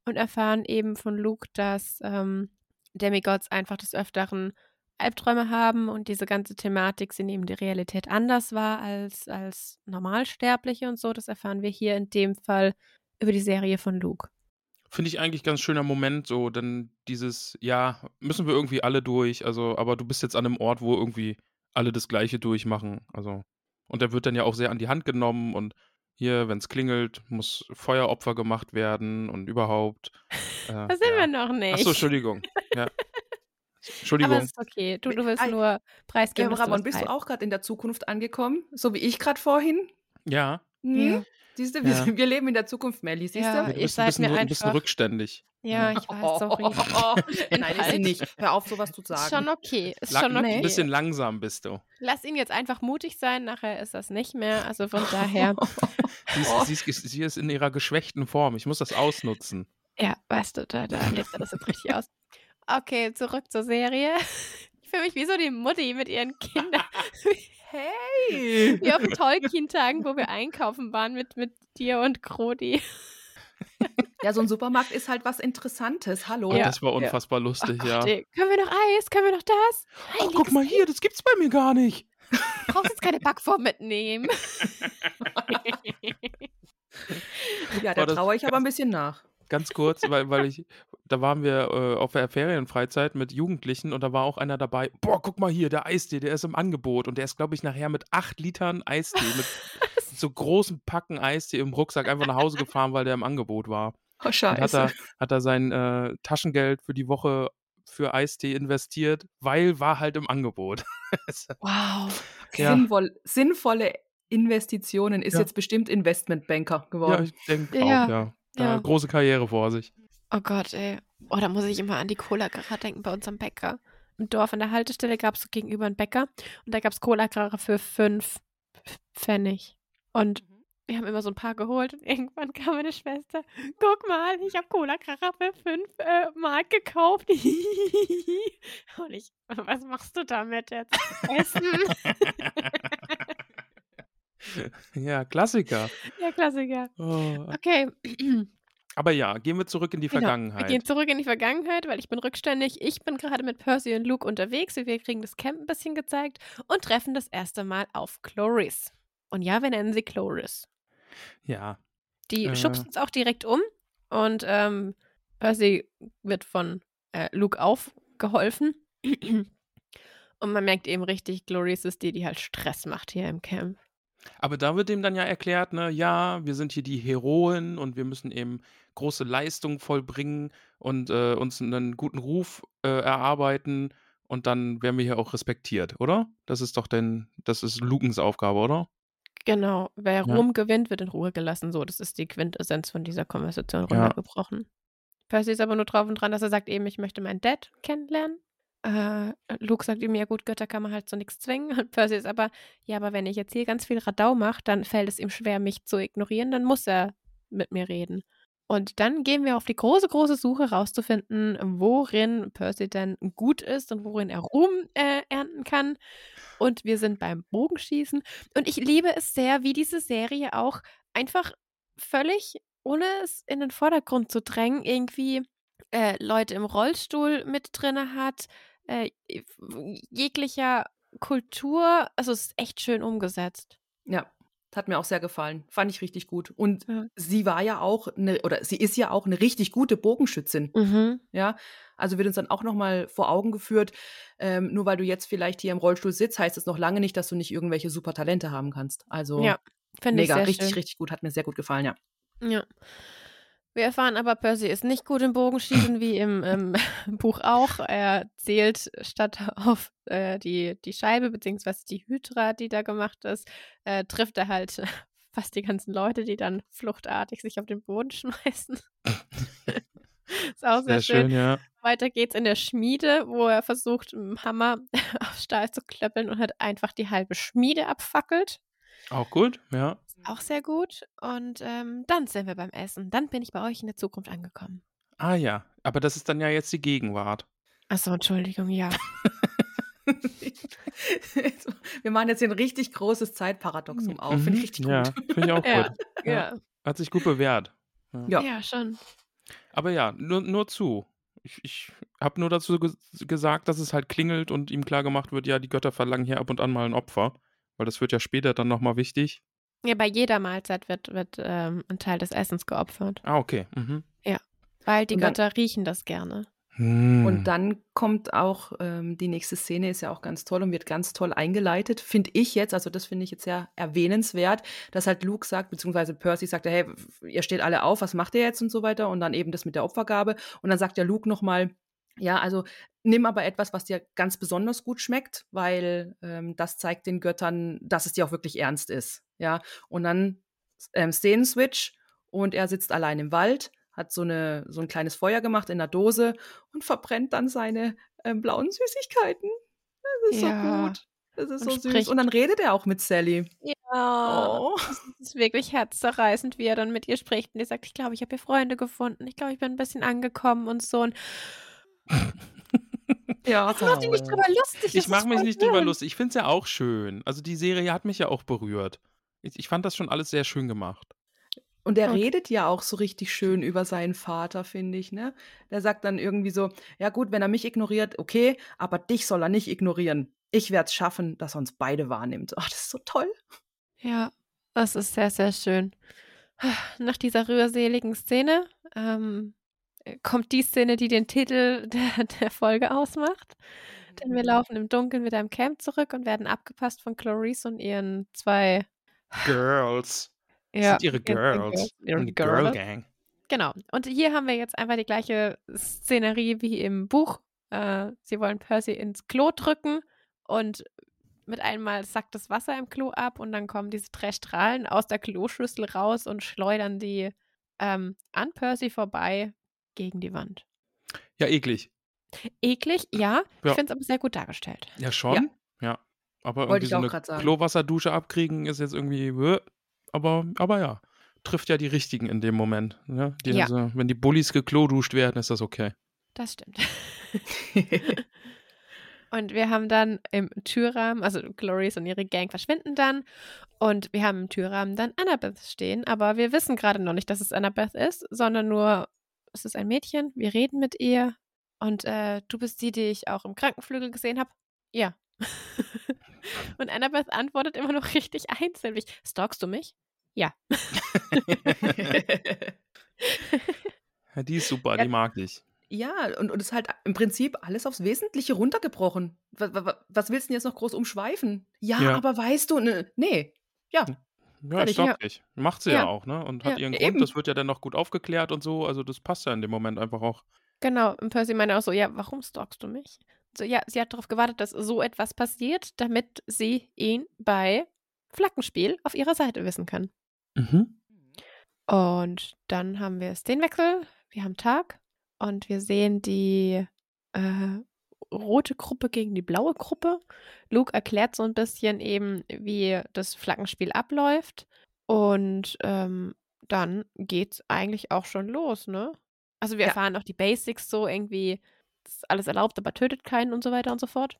und erfahren eben von Luke, dass ähm, Demigods einfach des Öfteren Albträume haben und diese ganze Thematik sie nehmen die Realität anders wahr als, als Normalsterbliche und so. Das erfahren wir hier in dem Fall über die Serie von Luke. Finde ich eigentlich ganz schöner Moment, so, denn dieses, ja, müssen wir irgendwie alle durch, also, aber du bist jetzt an einem Ort, wo irgendwie alle das Gleiche durchmachen, also. Und er wird dann ja auch sehr an die Hand genommen und hier, wenn es klingelt, muss Feueropfer gemacht werden und überhaupt. Äh, Da sind ja. wir noch nicht. Achso, Entschuldigung. Ja. Aber Entschuldigung. es ist okay. Du, du willst nur preisgeben. Du Ramon, bist du auch gerade in der Zukunft angekommen? So wie ich gerade vorhin? ja, Hm? Siehst du, wir, Ja. wir leben in der Zukunft, Melly, siehst Ja, du? ihr seid bisschen, mir rück- ein bisschen einfach- rückständig. Ja, ich weiß, sorry. Nein, ist sie nicht. Hör auf, sowas zu Ist sagen. schon okay. Ist schon okay. Ein bisschen langsam bist du. Lass ihn jetzt einfach mutig sein, nachher ist das nicht mehr. Also von daher, Sie ist, sie, ist, sie ist in ihrer geschwächten Form. Ich muss das ausnutzen. ja, weißt du, da, da lebt er das jetzt richtig aus. Okay, zurück zur Serie. Ich fühle mich wie so die Mutti mit ihren Kindern. Hey! Wie auf den Tolkien-Tagen, wo wir einkaufen waren mit, mit dir und Krodi. Ja, so ein Supermarkt ist halt was Interessantes. Hallo. Oh, Ja. Das war unfassbar Oh lustig, Gott, ja. ey. Können wir noch Eis? Können wir noch das? Oh, guck mal hier, das gibt's bei mir gar nicht. Du brauchst jetzt keine Backform mitnehmen. Ja, da traue ich aber ein bisschen nach. Ganz kurz, weil, weil ich, da waren wir äh, auf der Ferienfreizeit mit Jugendlichen und da war auch einer dabei. Boah, guck mal hier, der Eistee, der ist im Angebot und der ist, glaube ich, nachher mit acht Litern Eistee, mit so großen Packen Eistee im Rucksack einfach nach Hause gefahren, weil der im Angebot war. Oh, Und hat scheiße. er, hat er sein äh, Taschengeld für die Woche für Eistee investiert, weil war halt im Angebot. Wow. Ja. Sinnvoll, sinnvolle Investitionen ist Ja. jetzt bestimmt Investmentbanker ja, geworden. ich denke Ja, auch, ja. Da ja. Große Karriere vor sich. Oh Gott, ey. Oh, da muss ich immer an die Cola-Kracher denken bei unserem Bäcker. Im Dorf an der Haltestelle gab es so gegenüber einen Bäcker und da gab es Cola-Kracher für fünf Pfennig. Und wir haben immer so ein paar geholt und irgendwann kam meine Schwester, guck mal, ich habe Cola-Kracher für fünf äh, Mark gekauft. und ich, was machst du damit jetzt? Essen? ja, Klassiker. Ja, Klassiker. Oh. Okay. Aber ja, gehen wir zurück in die Genau. Vergangenheit. Wir gehen zurück in die Vergangenheit, weil ich bin rückständig. Ich bin gerade mit Percy und Luke unterwegs. Wir kriegen das Camp ein bisschen gezeigt und treffen das erste Mal auf Chloris. Und ja, wir nennen sie Chloris. ja, Die Äh. schubst uns auch direkt um und ähm, Percy wird von äh, Luke aufgeholfen. und man merkt eben richtig, Chloris ist die, die halt Stress macht hier im Camp. Aber da wird ihm dann ja erklärt, ne, ja, wir sind hier die Heroen und wir müssen eben große Leistungen vollbringen und äh, uns einen guten Ruf äh, erarbeiten und dann werden wir hier auch respektiert, oder? Das ist doch denn, das ist Lukens Aufgabe, oder? Genau, wer Ja. Ruhm gewinnt, wird in Ruhe gelassen. So, das ist die Quintessenz von dieser Konversation Ja. runtergebrochen. Percy ist aber nur drauf und dran, dass er sagt eben, ich möchte meinen Dad kennenlernen. Äh, Luke sagt ihm, ja gut, Götter kann man halt so nichts zwingen. Und Percy ist aber, ja, aber wenn ich jetzt hier ganz viel Radau mache, dann fällt es ihm schwer, mich zu ignorieren, dann muss er mit mir reden. Und dann gehen wir auf die große, große Suche rauszufinden, worin Percy denn gut ist und worin er Ruhm äh, ernten kann. Und wir sind beim Bogenschießen. Und ich liebe es sehr, wie diese Serie auch einfach völlig, ohne es in den Vordergrund zu drängen, irgendwie äh, Leute im Rollstuhl mit drinne hat, äh, jeglicher Kultur. Also es ist echt schön umgesetzt. Ja, hat mir auch sehr gefallen. Fand ich richtig gut. Und Ja. sie war ja auch, eine, oder sie ist ja auch eine richtig gute Bogenschützin. Mhm. Ja, also wird uns dann auch nochmal vor Augen geführt, ähm, nur weil du jetzt vielleicht hier im Rollstuhl sitzt, heißt es noch lange nicht, dass du nicht irgendwelche super Talente haben kannst. Also Ja, mega, sehr richtig, schön. richtig gut, hat mir sehr gut gefallen, ja. Ja. Wir erfahren aber, Percy ist nicht gut im Bogenschießen, wie im ähm, Buch auch. Er zählt statt auf äh, die, die Scheibe, beziehungsweise die Hydra, die da gemacht ist, äh, trifft er halt fast die ganzen Leute, die dann fluchtartig sich auf den Boden schmeißen. ist auch sehr, Sehr schön, ja. Weiter geht's in der Schmiede, wo er versucht, mit dem Hammer auf Stahl zu klöppeln und hat einfach die halbe Schmiede abfackelt. Auch gut, ja. Auch sehr gut. Und ähm, dann sind wir beim Essen. Dann bin ich bei euch in der Zukunft angekommen. Ah ja, aber das ist dann ja jetzt die Gegenwart. Achso, Entschuldigung, ja. Wir machen jetzt hier ein richtig großes Zeitparadoxum auf. Finde ich richtig Mhm. Ja, gut. finde ich auch Ja, gut. ja. Hat sich gut bewährt. Ja. Ja, schon. Aber ja, nur, nur zu. Ich, ich habe nur dazu ge gesagt, dass es halt klingelt und ihm klar gemacht wird, ja, die Götter verlangen hier ab und an mal ein Opfer. Weil das wird ja später dann nochmal wichtig. Ja, bei jeder Mahlzeit wird, wird ähm, ein Teil des Essens geopfert. Ah, okay. Mhm. Weil die dann- Götter riechen das gerne. Hm. Und dann kommt auch ähm, die nächste Szene, ist ja auch ganz toll und wird ganz toll eingeleitet, finde ich jetzt. Also, das finde ich jetzt sehr erwähnenswert, dass halt Luke sagt, beziehungsweise Percy sagt, hey, ihr steht alle auf, was macht ihr jetzt und so weiter. Und dann eben das mit der Opfergabe. Und dann sagt der Luke nochmal, ja, also nimm aber etwas, was dir ganz besonders gut schmeckt, weil ähm, das zeigt den Göttern, dass es dir auch wirklich ernst ist. Ja, und dann ähm, Szenenswitch und er sitzt allein im Wald, hat so, eine, so ein kleines Feuer gemacht in der Dose und verbrennt dann seine ähm, blauen Süßigkeiten. Das ist Ja. so gut. Das ist Und so süß. spricht- Und dann redet er auch mit Sally. Ja. Oh. Das ist wirklich herzzerreißend, wie er dann mit ihr spricht. Und die sagt, ich glaube, ich habe hier Freunde gefunden. Ich glaube, ich bin ein bisschen angekommen und so. Und Ja, mach dich nicht drüber lustig. Ich mache ist mich nicht drüber schön. lustig. Ich finde es ja auch schön. Also die Serie hat mich ja auch berührt. Ich, ich fand das schon alles sehr schön gemacht. Und er Okay. redet ja auch so richtig schön über seinen Vater, finde ich, ne? Der sagt dann irgendwie so, ja gut, wenn er mich ignoriert, okay, aber dich soll er nicht ignorieren. Ich werde es schaffen, dass er uns beide wahrnimmt. Ach, das ist so toll. Ja, das ist sehr, sehr schön. Nach dieser rührseligen Szene ähm, kommt die Szene, die den Titel der, der Folge ausmacht. Denn wir laufen im Dunkeln wieder im Camp zurück und werden abgepasst von Clarice und ihren zwei Girls. Ja, sind ihre Girls. Ihre Girl Girls. Gang. Genau. Und hier haben wir jetzt einfach die gleiche Szenerie wie im Buch. Äh, sie wollen Percy ins Klo drücken und mit einmal sackt das Wasser im Klo ab und dann kommen diese drei Strahlen aus der Kloschüssel raus und schleudern die ähm, an Percy vorbei. Gegen die Wand. Ja, eklig. Eklig, ja. Ja. Ich finde es aber sehr gut dargestellt. Ja, schon. Ja. Aber Wollte irgendwie ich so auch eine. Klowasserdusche abkriegen ist jetzt irgendwie. äh, Aber, aber ja. Trifft ja die richtigen in dem Moment. Ne? Die, Ja. also, wenn die Bullies gekloduscht werden, ist das okay. Das stimmt. Und wir haben dann im Türrahmen, also Glories und ihre Gang verschwinden dann. Und wir haben im Türrahmen dann Annabeth stehen. Aber wir wissen gerade noch nicht, dass es Annabeth ist, sondern nur, es ist ein Mädchen. Wir reden mit ihr. Und äh, du bist die, die ich auch im Krankenflügel gesehen habe. Ja. und Annabeth antwortet immer noch richtig einsilbig. Stalkst du mich? Ja. Ja, die ist super, Ja. die mag ich. Ja, und, und es ist halt im Prinzip alles aufs Wesentliche runtergebrochen. Was, was willst du denn jetzt noch groß umschweifen? Ja, Ja. aber weißt du, ne, nee. Ja, Ja, doch ja. nicht. Macht sie ja. Ja. auch, ne? Und hat Ja, ihren eben. Grund, das wird ja dann noch gut aufgeklärt und so. Also das passt ja in dem Moment einfach auch. Genau, und Percy meinte auch so, ja, warum stalkst du mich? So, ja, sie hat darauf gewartet, dass so etwas passiert, damit sie ihn bei Flaggenspiel auf ihrer Seite wissen kann. Mhm. Und dann haben wir Szenenwechsel, wir haben Tag und wir sehen die äh, rote Gruppe gegen die blaue Gruppe. Luke erklärt so ein bisschen eben, wie das Flaggenspiel abläuft. Und ähm, dann geht's eigentlich auch schon los, ne? Also wir Ja. erfahren auch die Basics so irgendwie, das ist alles erlaubt, aber tötet keinen und so weiter und so fort.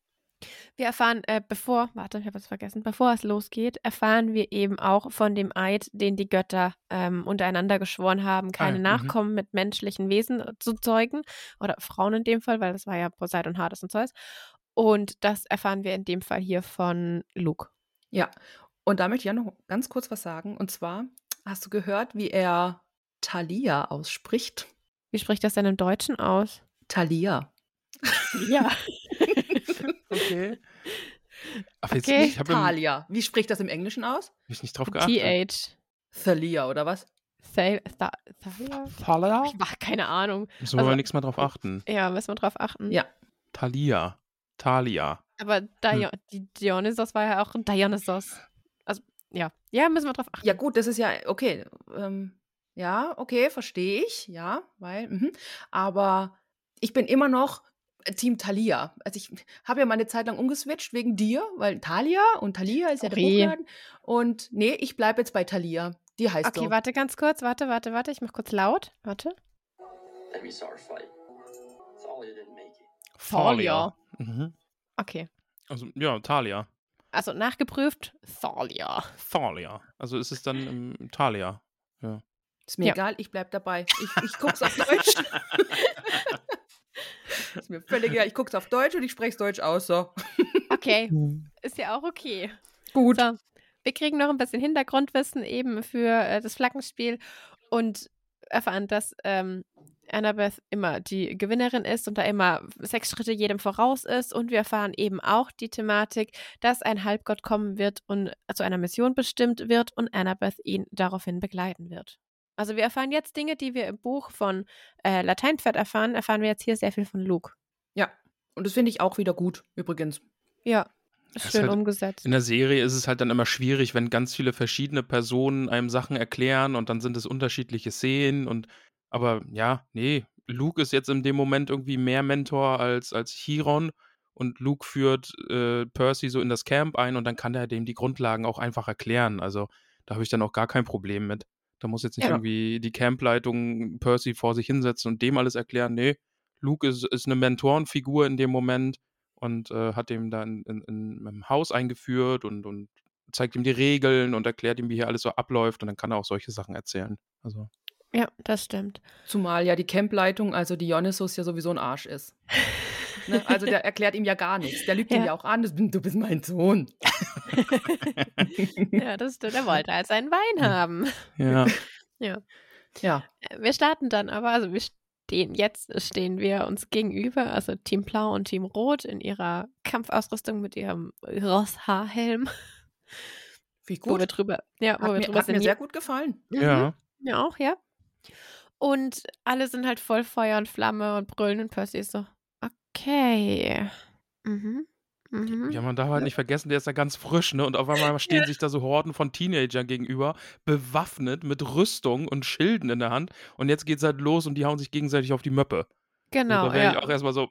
Wir erfahren, äh, bevor, warte, ich habe was vergessen, bevor es losgeht, erfahren wir eben auch von dem Eid, den die Götter ähm, untereinander geschworen haben, keine ja, mhm. Nachkommen mit menschlichen Wesen äh, zu zeugen. Oder Frauen in dem Fall, weil das war ja Poseidon, Hades und Zeus. Und das erfahren wir in dem Fall hier von Luke. ja. Und da möchte ich ja noch ganz kurz was sagen. Und zwar, hast du gehört, wie er Thalia ausspricht? Wie spricht das denn im Deutschen aus? Thalia. Ja. Okay. Aber jetzt, Okay. ich Thalia. Wie spricht das im Englischen aus? nicht drauf geachtet. TH. Thalia, oder was? Thal- Tha- Thalia? Thalia? Ich mach keine Ahnung. Müssen wir Also- mal nichts mehr drauf achten. Ja, müssen wir drauf achten. Ja. Thalia. Thalia. Aber Dio die Dionysos war ja auch ein Dionysos. Also, ja. Ja, müssen wir drauf achten. Ja, gut, das ist ja, okay. Ähm, ja, okay, verstehe ich. Ja, weil, mhm. aber ich bin immer noch Team Thalia. Also ich habe ja mal eine Zeit lang umgeswitcht wegen dir, weil Thalia und Thalia ist ja der Sorry. Buchladen. Und nee, ich bleibe jetzt bei Thalia. Die heißt Okay, so. warte ganz kurz. Warte, warte, warte. Ich mach kurz laut. Warte. Let me start. Thalia didn't make it. Thalia. Mhm. Okay. Also, ja, Thalia. Also nachgeprüft, Thalia. Thalia. Also ist es dann im Thalia. Ist mir Ja. egal, ich bleib dabei. Ich, ich guck's auf Deutsch. ist mir völlig egal. Ich guck's auf Deutsch und ich spreche Deutsch aus. So. Okay, ist ja auch okay. Gut. So, wir kriegen noch ein bisschen Hintergrundwissen eben für äh, das Flaggenspiel und erfahren, dass ähm, Annabeth immer die Gewinnerin ist und da immer sechs Schritte jedem voraus ist. Und wir erfahren eben auch die Thematik, dass ein Halbgott kommen wird und zu einer Mission bestimmt wird und Annabeth ihn daraufhin begleiten wird. Also wir erfahren jetzt Dinge, die wir im Buch von äh, Lateinpferd erfahren, erfahren wir jetzt hier sehr viel von Luke. Ja. Und das finde ich auch wieder gut, übrigens. Ja, ist ist schön halt umgesetzt. In der Serie ist es halt dann immer schwierig, wenn ganz viele verschiedene Personen einem Sachen erklären und dann sind es unterschiedliche Szenen und aber ja, nee, Luke ist jetzt in dem Moment irgendwie mehr Mentor als, als Chiron und Luke führt äh, Percy so in das Camp ein und dann kann er dem die Grundlagen auch einfach erklären. Also da habe ich dann auch gar kein Problem mit. Da muss jetzt nicht Ja. irgendwie die Campleitung Percy vor sich hinsetzen und dem alles erklären. Nee, Luke ist, ist eine Mentorenfigur in dem Moment und äh, hat ihm dann in, in, im Haus eingeführt und, und zeigt ihm die Regeln und erklärt ihm, wie hier alles so abläuft und dann kann er auch solche Sachen erzählen. Also, Ja, das stimmt. Zumal ja die Campleitung, also Dionysus, ja sowieso ein Arsch ist. Ne? Also der erklärt ihm ja gar nichts. Der lügt ihm Ja. ja auch an, du bist mein Sohn. ja, das stimmt. Er wollte halt seinen Wein haben. ja. Ja. Äh, Wir starten dann aber, also wir stehen, jetzt stehen wir uns gegenüber, also Team Blau und Team Rot in ihrer Kampfausrüstung mit ihrem Rosshaarhelm, Wie wo wir gut. drüber, ja, wo Hat, wir mir, drüber hat mir sehr gut gefallen. Mhm. ja. Ja, auch, ja. Und alle sind halt voll Feuer und Flamme und brüllen und Percy ist so, okay. Mhm. Mhm. Ja, man darf halt nicht vergessen, der ist ja ganz frisch, ne? Und auf einmal stehen sich da so Horden von Teenagern gegenüber, bewaffnet mit Rüstung und Schilden in der Hand. Und jetzt geht's halt los und die hauen sich gegenseitig auf die Möppe. Genau, und da wäre ja. ich auch erstmal so,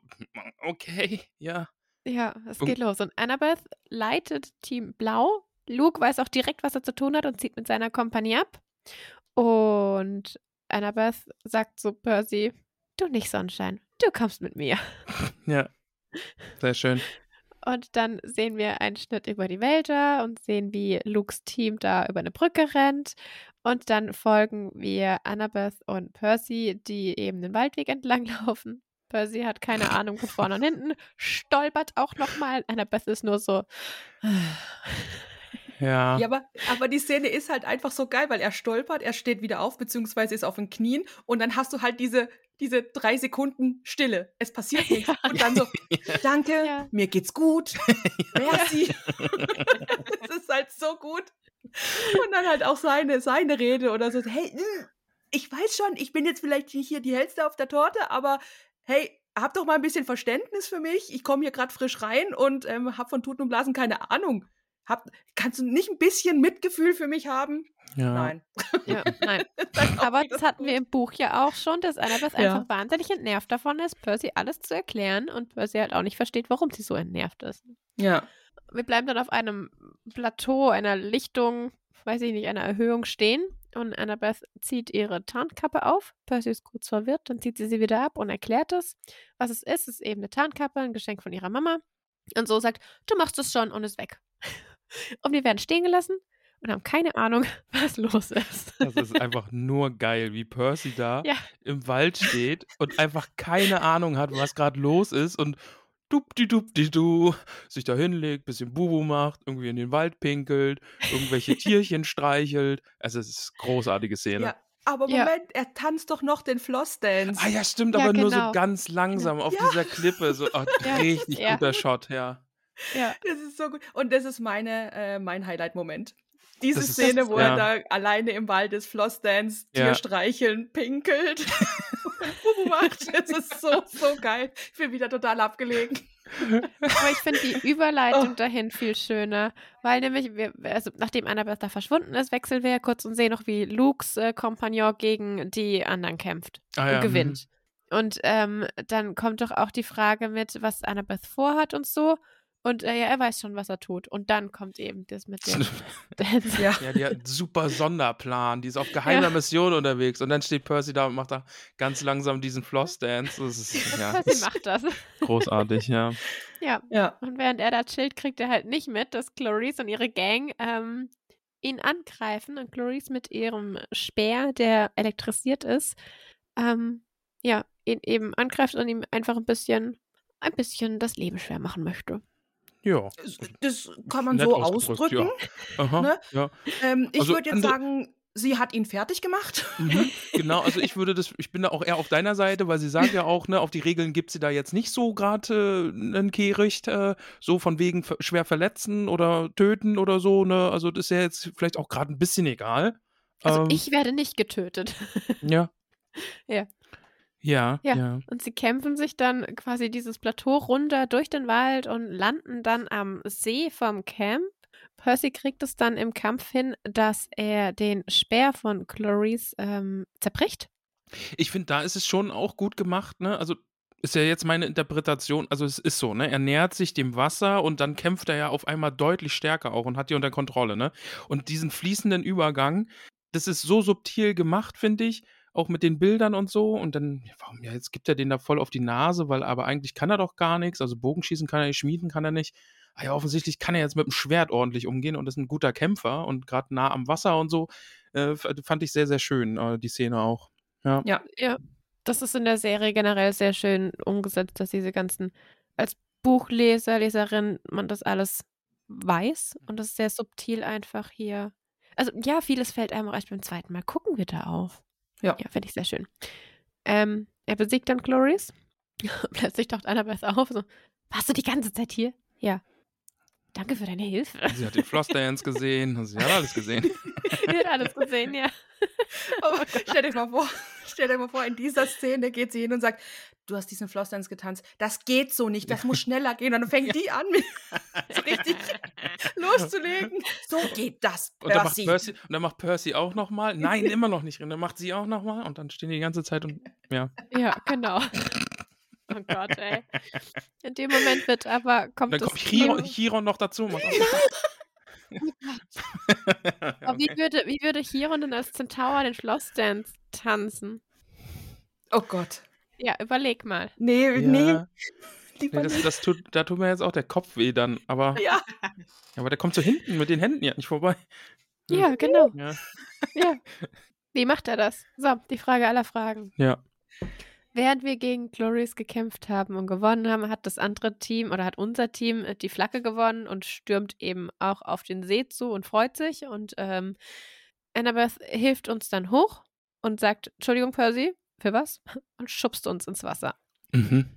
okay, ja. Ja, es Und- geht los. Und Annabeth leitet Team Blau. Luke weiß auch direkt, was er zu tun hat und zieht mit seiner Kompanie ab. Und Annabeth sagt zu Percy, du nicht Sonnenschein, du kommst mit mir. Ja. Sehr schön. Und dann sehen wir einen Schnitt über die Wälder und sehen, wie Lukes Team da über eine Brücke rennt. Und dann folgen wir Annabeth und Percy, die eben den Waldweg entlang laufen. Percy hat keine Ahnung von vorne und hinten, stolpert auch nochmal. Annabeth ist nur so. Ja. Ja, aber, aber die Szene ist halt einfach so geil, weil er stolpert, er steht wieder auf, beziehungsweise ist auf den Knien und dann hast du halt diese, diese drei Sekunden Stille. Es passiert nichts. Und dann so, danke, Ja. mir geht's gut, merci. Es ist halt so gut. Und dann halt auch seine, seine Rede oder so, hey, mm, ich weiß schon, ich bin jetzt vielleicht nicht hier die Hellste auf der Torte, aber hey, hab doch mal ein bisschen Verständnis für mich. Ich komme hier gerade frisch rein und ähm, hab von Tuten und Blasen keine Ahnung. Hab, kannst du nicht ein bisschen Mitgefühl für mich haben? ja. Nein. Ja, nein. Aber das hatten wir im Buch ja auch schon, dass Annabeth Ja. einfach wahnsinnig entnervt davon ist, Percy alles zu erklären und Percy halt auch nicht versteht, warum sie so entnervt ist. Ja. Wir bleiben dann auf einem Plateau, einer Lichtung, weiß ich nicht, einer Erhöhung stehen und Annabeth zieht ihre Tarnkappe auf. Percy ist kurz verwirrt, dann zieht sie sie wieder ab und erklärt es. Was es ist, ist eben eine Tarnkappe, ein Geschenk von ihrer Mama. Und so sagt, du machst es schon und ist weg. Und wir werden stehen gelassen und haben keine Ahnung, was los ist. Das ist einfach nur geil, wie Percy da Ja. im Wald steht und einfach keine Ahnung hat, was gerade los ist und dupdi-dupdi-du sich da hinlegt, bisschen Bubu macht, irgendwie in den Wald pinkelt, irgendwelche Tierchen streichelt. Also es ist eine großartige Szene. ja. Aber Ja. Moment, er tanzt doch noch den Flossdance. Ah ja, stimmt, Ja, aber nur so genau. ganz langsam auf Ja. dieser Klippe. So, Ja, richtig ja. guter Shot, ja. Ja. Das ist so gut. Und das ist meine, äh, mein Highlight-Moment. Diese ist- Szene, wo ja. er da alleine im Wald ist, Flossdance, Tier Ja. streicheln, pinkelt. Macht. Das ist so, so geil. Ich bin wieder total abgelegen. Aber ich finde die Überleitung Oh. dahin viel schöner, weil nämlich, wir, also nachdem Annabeth da verschwunden ist, wechseln wir ja kurz und sehen noch, wie Lukes äh, Kompagnon gegen die anderen kämpft Ah, und ja, gewinnt. Und ähm, dann kommt doch auch die Frage mit, was Annabeth vorhat und so. Und äh, ja, er weiß schon, was er tut. Und dann kommt eben das mit dem Dance. Ja. Ja, die hat einen super Sonderplan. Die ist auf geheimer Ja. Mission unterwegs. Und dann steht Percy da und macht da ganz langsam diesen Floss-Dance. Das ist ja, Percy macht das. großartig, ja. Ja. Ja. Und während er da chillt, kriegt er halt nicht mit, dass Clarice und ihre Gang ähm, ihn angreifen und Clarice mit ihrem Speer, der elektrisiert ist, ähm, ja, ihn eben angreift und ihm einfach ein bisschen, ein bisschen das Leben schwer machen möchte. Ja. Das kann man Nett so ausdrücken. Ja. Aha, Ne? ja. Ähm, ich Also würde jetzt andere- sagen, sie hat ihn fertig gemacht. Mhm, genau, also ich würde das, ich bin da auch eher auf deiner Seite, weil sie sagt ja auch, ne, auf die Regeln gibt sie da jetzt nicht so gerade äh, einen Kehricht, äh, so von wegen schwer verletzen oder töten oder so, ne? Also das ist ja jetzt vielleicht auch gerade ein bisschen egal. Also Ähm, ich werde nicht getötet. Ja. Ja. Ja, Ja. ja. Und sie kämpfen sich dann quasi dieses Plateau runter durch den Wald und landen dann am See vom Camp. Percy kriegt es dann im Kampf hin, dass er den Speer von Clarice ähm, zerbricht. Ich finde, da ist es schon auch gut gemacht, ne? Also ist ja jetzt meine Interpretation, also es ist so, ne? Er nähert sich dem Wasser und dann kämpft er ja auf einmal deutlich stärker auch und hat die unter Kontrolle, ne? Und diesen fließenden Übergang, das ist so subtil gemacht, finde ich, auch mit den Bildern und so. Und dann, warum, ja, jetzt gibt er den da voll auf die Nase, weil aber eigentlich kann er doch gar nichts. Also Bogenschießen kann er nicht, schmieden kann er nicht. Ah ja, offensichtlich kann er jetzt mit dem Schwert ordentlich umgehen und ist ein guter Kämpfer und gerade nah am Wasser und so. Äh, fand ich sehr, sehr schön, äh, die Szene auch. Ja. Ja. Ja, das ist in der Serie generell sehr schön umgesetzt, dass diese ganzen, als Buchleser, Leserin, man das alles weiß und das ist sehr subtil einfach hier. Also ja, vieles fällt einem erst beim zweiten Mal gucken wieder auf. Ja. Ja, finde ich sehr schön. Ähm, er besiegt dann Clarice. Plötzlich taucht Annabeth auf. So, warst du die ganze Zeit hier? Ja. Danke für deine Hilfe. Sie hat den Flossdance gesehen, sie hat alles gesehen. Sie hat alles gesehen, ja. Aber stell dir mal vor, stell dir mal vor, in dieser Szene geht sie hin und sagt, du hast diesen Flossdance getanzt. Das geht so nicht, das muss schneller gehen. Und dann fängt die an, mit so richtig loszulegen. So geht das, Und dann, macht Percy. Percy, und dann macht Percy auch nochmal. Nein, immer noch nicht. Und dann macht sie auch nochmal. Und dann stehen die die ganze Zeit und ja. Ja, genau. Oh Gott, ey. In dem Moment wird aber, kommt Dann das kommt Chiron, Chiron noch dazu. Macht auch Aber wie würde, wie würde Chiron denn als Zentaur den Schlossdance tanzen? Oh Gott. Ja, überleg mal. Nee, nee. Lieber Nee, das, das tut, da tut mir jetzt auch der Kopf weh dann. Aber, Ja. aber der kommt so hinten mit den Händen ja nicht vorbei. Ja, genau. Ja. Ja. Wie macht er das? So, die Frage aller Fragen. ja. Während wir gegen Glorious gekämpft haben und gewonnen haben, hat das andere Team oder hat unser Team äh, die Flagge gewonnen und stürmt eben auch auf den See zu und freut sich. Und ähm, Annabeth hilft uns dann hoch und sagt, Entschuldigung, Percy, für was? Und schubst uns ins Wasser. Mhm.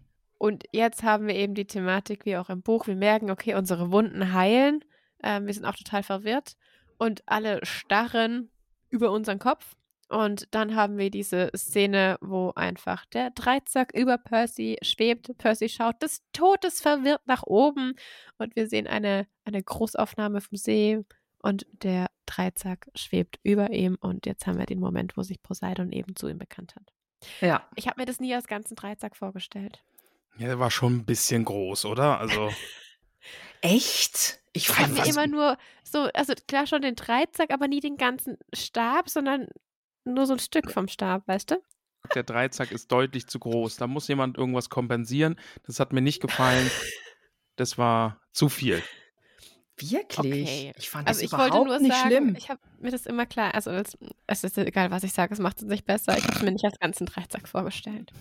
Und jetzt haben wir eben die Thematik, wie auch im Buch. Wir merken, okay, unsere Wunden heilen. Ähm, wir sind auch total verwirrt. Und alle starren über unseren Kopf. Und dann haben wir diese Szene, wo einfach der Dreizack über Percy schwebt. Percy schaut des Todes verwirrt nach oben. Und wir sehen eine, eine Großaufnahme vom See. Und der Dreizack schwebt über ihm. Und jetzt haben wir den Moment, wo sich Poseidon eben zu ihm bekannt hat. Ja. Ich habe mir das nie als ganzen Dreizack vorgestellt. Ja, der war schon ein bisschen groß, oder? Also, Echt? Ich Ich fand habe mir immer nur so, also klar schon den Dreizack, aber nie den ganzen Stab, sondern nur so ein Stück vom Stab, weißt du? der Dreizack ist deutlich zu groß. Da muss jemand irgendwas kompensieren. Das hat mir nicht gefallen. Das war zu viel. Wirklich? Okay. Ich fand Also das ich wollte überhaupt nur nicht sagen, schlimm. ich habe mir das immer klar, also es, es ist egal, was ich sage, es macht es nicht besser. Ich habe es mir nicht als ganzen Dreizack vorgestellt.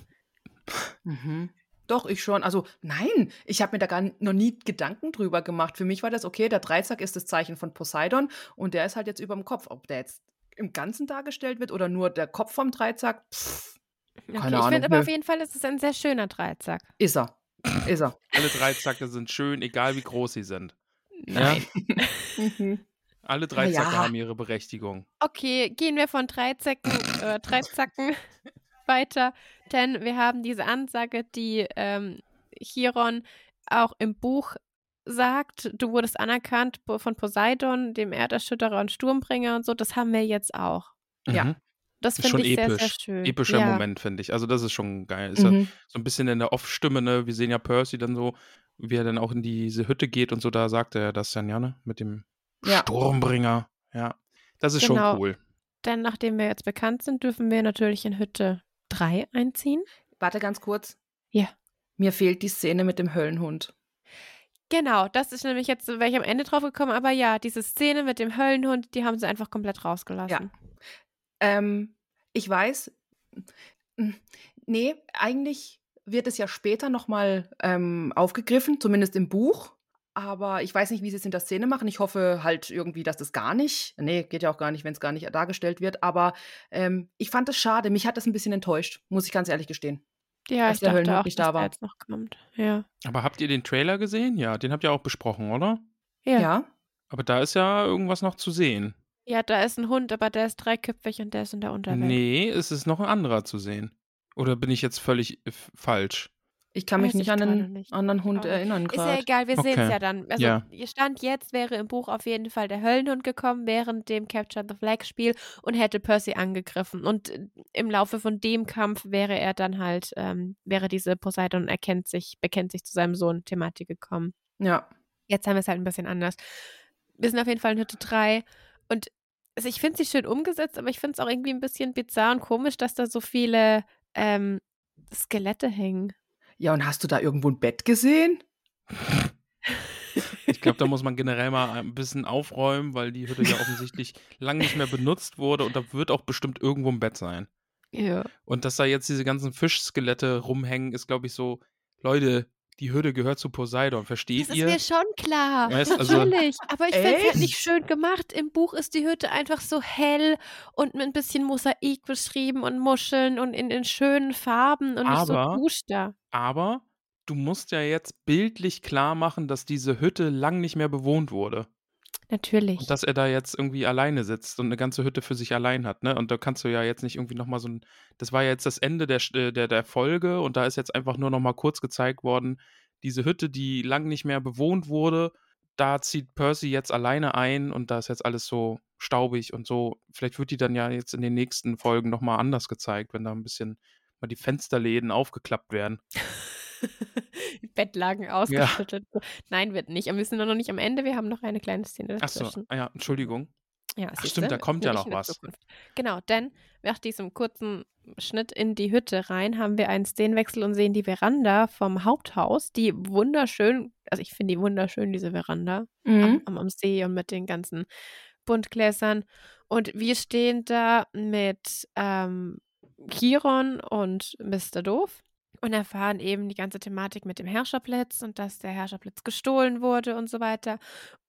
Mhm. Doch, ich schon. Also, nein, ich habe mir da gar noch nie Gedanken drüber gemacht. Für mich war das okay, der Dreizack ist das Zeichen von Poseidon und der ist halt jetzt über dem Kopf. Ob der jetzt im Ganzen dargestellt wird oder nur der Kopf vom Dreizack, pff, Okay, Keine ich Ahnung, finde aber auf jeden Fall, es ist ein sehr schöner Dreizack. ist er. Ist er. Alle Dreizacke sind schön, egal wie groß sie sind. Nein. Mhm. Alle Dreizacke ja. haben ihre Berechtigung. Okay, gehen wir von Dreizacken, äh, Dreizacken weiter, denn wir haben diese Ansage, die ähm, Chiron auch im Buch sagt, du wurdest anerkannt von Poseidon, dem Erderschütterer und Sturmbringer und so, das haben wir jetzt auch. Ja. Mhm. Das Ist schon finde ich sehr, episch. sehr schön. Epischer ja. Moment, finde ich. Also, das ist schon geil. Ist ja Mhm. so ein bisschen in der Off-Stimme, ne? Wir sehen ja Percy dann so, wie er dann auch in diese Hütte geht und so, da sagt er das dann ja, ne? Mit dem Ja. Sturmbringer. Ja. Das ist Genau. schon cool. Denn nachdem wir jetzt bekannt sind, dürfen wir natürlich in Hütte 3 einziehen. Warte ganz kurz. Ja. Mir fehlt die Szene mit dem Höllenhund. Genau, das ist nämlich jetzt, wäre ich am Ende drauf gekommen, aber ja, diese Szene mit dem Höllenhund, die haben sie einfach komplett rausgelassen. Ähm, ich weiß, nee, eigentlich wird es ja später nochmal ähm, aufgegriffen, zumindest im Buch. Aber ich weiß nicht, wie sie es in der Szene machen. Ich hoffe halt irgendwie, dass das gar nicht, nee, geht ja auch gar nicht, wenn es gar nicht dargestellt wird. Aber ähm, ich fand es schade. Mich hat das ein bisschen enttäuscht, muss ich ganz ehrlich gestehen. Ja, ich der dachte auch, nicht dass da der war. jetzt noch kommt. Ja. Aber habt ihr den Trailer gesehen? Ja, den habt ihr auch besprochen, oder? Ja. Ja. Aber da ist ja irgendwas noch zu sehen. Ja, da ist ein Hund, aber der ist dreiköpfig und der ist in der Unterwelt. Nee, es ist noch ein anderer zu sehen. Oder bin ich jetzt völlig äh, f- falsch? Ich kann mich Weiß nicht ich an gerade einen nicht. anderen Hund erinnern Ist ja gerade. egal, wir sehen es Okay. ja dann. Also, Ja. ihr Stand jetzt wäre im Buch auf jeden Fall der Höllenhund gekommen während dem Capture the Flag Spiel und hätte Percy angegriffen. Und äh, im Laufe von dem Kampf wäre er dann halt, ähm, wäre diese Poseidon erkennt sich, bekennt sich zu seinem Sohn Thematik gekommen. Ja. Jetzt haben wir es halt ein bisschen anders. Wir sind auf jeden Fall in Hütte 3 und also ich finde sie schön umgesetzt, aber ich finde es auch irgendwie ein bisschen bizarr und komisch, dass da so viele ähm, Skelette hängen. Ja, und hast du da irgendwo ein Bett gesehen? Ich glaube, da muss man generell mal ein bisschen aufräumen, weil die Hütte ja offensichtlich lang nicht mehr benutzt wurde und da wird auch bestimmt irgendwo ein Bett sein. Ja. Und dass da jetzt diese ganzen Fischskelette rumhängen, ist, glaube ich, so, Leute, die Hütte gehört zu Poseidon, versteht Das ist ihr? mir schon klar. Weißt, also- Natürlich. Aber ich finde es halt nicht schön gemacht. Im Buch ist die Hütte einfach so hell und mit ein bisschen Mosaik beschrieben und Muscheln und in, in schönen Farben und nicht so Aber- duster. Aber du musst ja jetzt bildlich klar machen, dass diese Hütte lang nicht mehr bewohnt wurde. Natürlich. Und dass er da jetzt irgendwie alleine sitzt und eine ganze Hütte für sich allein hat, ne? Und da kannst du ja jetzt nicht irgendwie nochmal so ein. Das war ja jetzt das Ende der, äh, der, der Folge und da ist jetzt einfach nur nochmal kurz gezeigt worden, diese Hütte, die lang nicht mehr bewohnt wurde, da zieht Percy jetzt alleine ein und da ist jetzt alles so staubig und so. Vielleicht wird die dann ja jetzt in den nächsten Folgen nochmal anders gezeigt, wenn da ein bisschen mal die Fensterläden aufgeklappt werden. Bettlagen ausgeschüttet. Nein, wird nicht. Aber wir sind noch nicht am Ende. Wir haben noch eine kleine Szene Achso, dazwischen. ah ja, Entschuldigung. Ja, Ach stimmt, da kommt ja noch was. Genau, denn nach diesem kurzen Schnitt in die Hütte rein haben wir einen Szenenwechsel und sehen die Veranda vom Haupthaus, die wunderschön, also ich finde die wunderschön, diese Veranda Mhm. am, am, am See und mit den ganzen Buntgläsern. Und wir stehen da mit ähm, Chiron und Mr. Doof und erfahren eben die ganze Thematik mit dem Herrscherblitz und dass der Herrscherblitz gestohlen wurde und so weiter.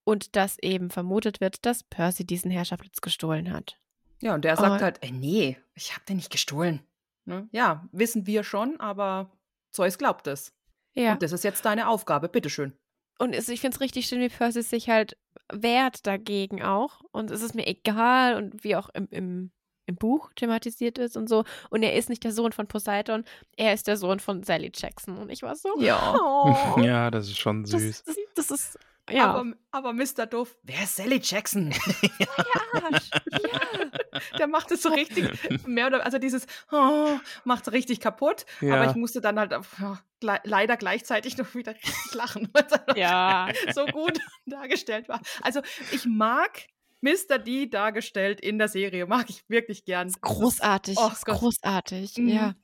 Und dass eben vermutet wird, dass Percy diesen Herrscherblitz gestohlen hat. Ja, und der sagt Oh. halt, ey, nee, ich hab den nicht gestohlen. Ne? Ja, wissen wir schon, aber Zeus glaubt es. Ja. Und das ist jetzt deine Aufgabe, bitteschön. Und ich finde es richtig schön, wie Percy sich halt wehrt dagegen auch. Und es ist mir egal und wie auch im, im, im Buch thematisiert ist und so. Und er ist nicht der Sohn von Poseidon, er ist der Sohn von Sally Jackson. Und ich war so, Ja. oh, ja, das ist schon süß. das, das, das ist, ja, Aber, aber Mr. Doof, wer ist Sally Jackson? Arsch. ja. der macht es so richtig, mehr oder also dieses, oh, macht es richtig kaputt. Aber Ja. ich musste dann halt auf- ja, gle leider gleichzeitig noch wieder richtig lachen, weil es Ja. so gut dargestellt war. Also ich mag Mr. D dargestellt in der Serie, mag ich wirklich gern. Großartig. Oh großartig. Mhm. Ja.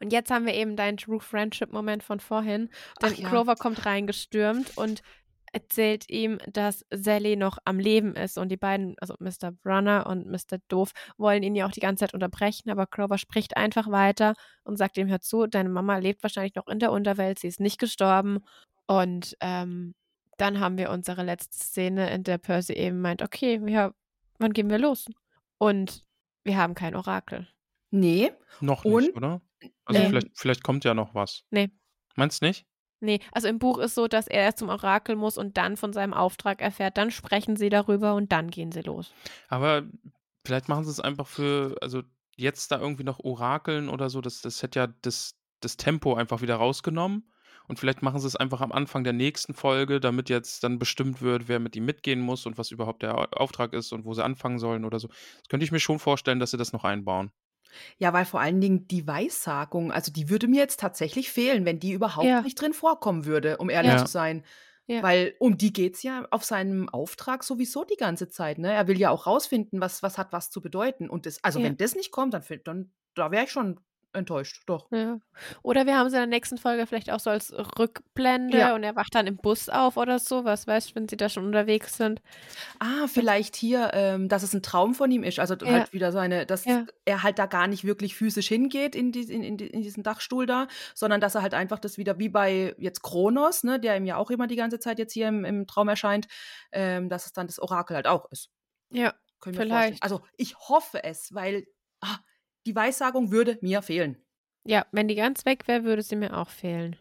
Und jetzt haben wir eben deinen True Friendship-Moment von vorhin. Denn Ach ja. Clover kommt reingestürmt und erzählt ihm, dass Sally noch am Leben ist. Und die beiden, also Mr. Brunner und Mr. Doof, wollen ihn ja auch die ganze Zeit unterbrechen. Aber Clover spricht einfach weiter und sagt ihm, hör zu, deine Mama lebt wahrscheinlich noch in der Unterwelt, sie ist nicht gestorben. Und ähm, dann haben wir unsere letzte Szene, in der Percy eben meint, okay, ja, wann gehen wir los? Und wir haben kein Orakel. Nee, Noch Und- nicht, oder? Also Ähm, vielleicht, vielleicht kommt ja noch was. Nee. Meinst nicht? Nee, also im Buch ist so, dass er erst zum Orakel muss und dann von seinem Auftrag erfährt. Dann sprechen sie darüber und dann gehen sie los. Aber vielleicht machen sie es einfach für, also jetzt da irgendwie noch Orakeln oder so, das, das hätte ja das, das Tempo einfach wieder rausgenommen. Und vielleicht machen sie es einfach am Anfang der nächsten Folge, damit jetzt dann bestimmt wird, wer mit ihm mitgehen muss und was überhaupt der Au- Auftrag ist und wo sie anfangen sollen oder so. Das könnte ich mir schon vorstellen, dass sie das noch einbauen. ja, weil vor allen Dingen die Weissagung, also die würde mir jetzt tatsächlich fehlen, wenn die überhaupt Ja. nicht drin vorkommen würde, um ehrlich Ja. zu sein. Ja. Weil um die geht es ja auf seinem Auftrag sowieso die ganze Zeit. Ne? Er will ja auch rausfinden, was, was hat was zu bedeuten. Und das, also Ja. wenn das nicht kommt, dann, dann da wäre ich schon enttäuscht. Doch. Ja. Oder wir haben sie in der nächsten Folge vielleicht auch so als Rückblende Ja. und er wacht dann im Bus auf oder so. Was weißt du, wenn sie da schon unterwegs sind? Ah, vielleicht hier, ähm, dass es ein Traum von ihm ist. Also Ja. halt wieder seine, dass er halt da gar nicht wirklich physisch hingeht in, die, in, in, in diesen Dachstuhl da, sondern dass er halt einfach das wieder wie bei jetzt Kronos, ne, der ihm ja auch immer die ganze Zeit jetzt hier im, im Traum erscheint, ähm, dass es dann das Orakel halt auch ist. Ja. Können wir vorstellen. Vielleicht. Also ich hoffe es, weil ah, die Weissagung würde mir fehlen. Ja, wenn die ganz weg wäre, würde sie mir auch fehlen.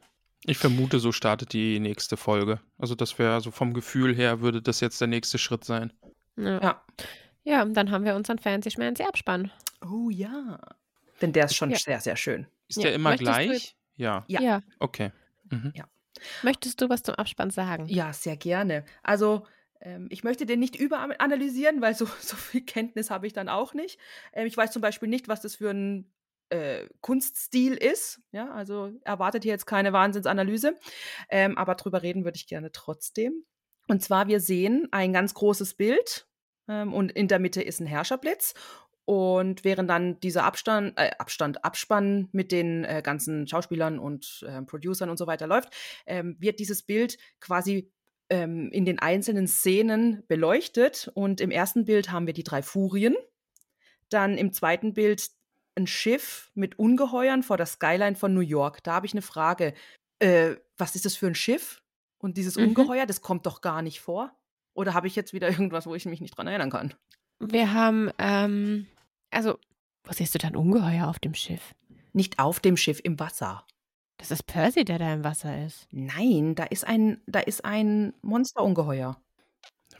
Ich vermute, so startet die nächste Folge. Also das wäre, also vom Gefühl her würde das jetzt der nächste Schritt sein. Ja. Ja. Ja, und dann haben wir unseren Fancy Schmancy Abspann. Oh ja. Denn der ist schon Ja. sehr, sehr schön. Ist Ja, der immer möchtest gleich? Ja. Ja. ja. Okay. Mhm. Möchtest du was zum Abspann sagen? Ja, sehr gerne. Also, ich möchte den nicht überanalysieren, weil so, so viel Kenntnis habe ich dann auch nicht. Ähm, ich weiß zum Beispiel nicht, was das für ein äh, Kunststil ist. Ja, also erwartet hier jetzt keine Wahnsinnsanalyse. Ähm, aber drüber reden würde ich gerne trotzdem. Und zwar, wir sehen ein ganz großes Bild ähm, und in der Mitte ist ein Herrscherblitz. Und während dann dieser Abstand, äh, Abstand, Abspann mit den äh, ganzen Schauspielern und äh, Producern und so weiter läuft, ähm, wird dieses Bild quasi ähm, in den einzelnen Szenen beleuchtet. Und im ersten Bild haben wir die drei Furien. Dann im zweiten Bild ein Schiff mit Ungeheuern vor der Skyline von New York. Da habe ich eine Frage. Äh, was ist das für ein Schiff? Und dieses Mhm. Ungeheuer, das kommt doch gar nicht vor? Oder habe ich jetzt wieder irgendwas, wo ich mich nicht dran erinnern kann? Wir haben, ähm, also, wo siehst du dann Ungeheuer auf dem Schiff? Nicht auf dem Schiff, im Wasser. Das ist Percy, der da im Wasser ist. Nein, da ist ein, da ist ein Monsterungeheuer.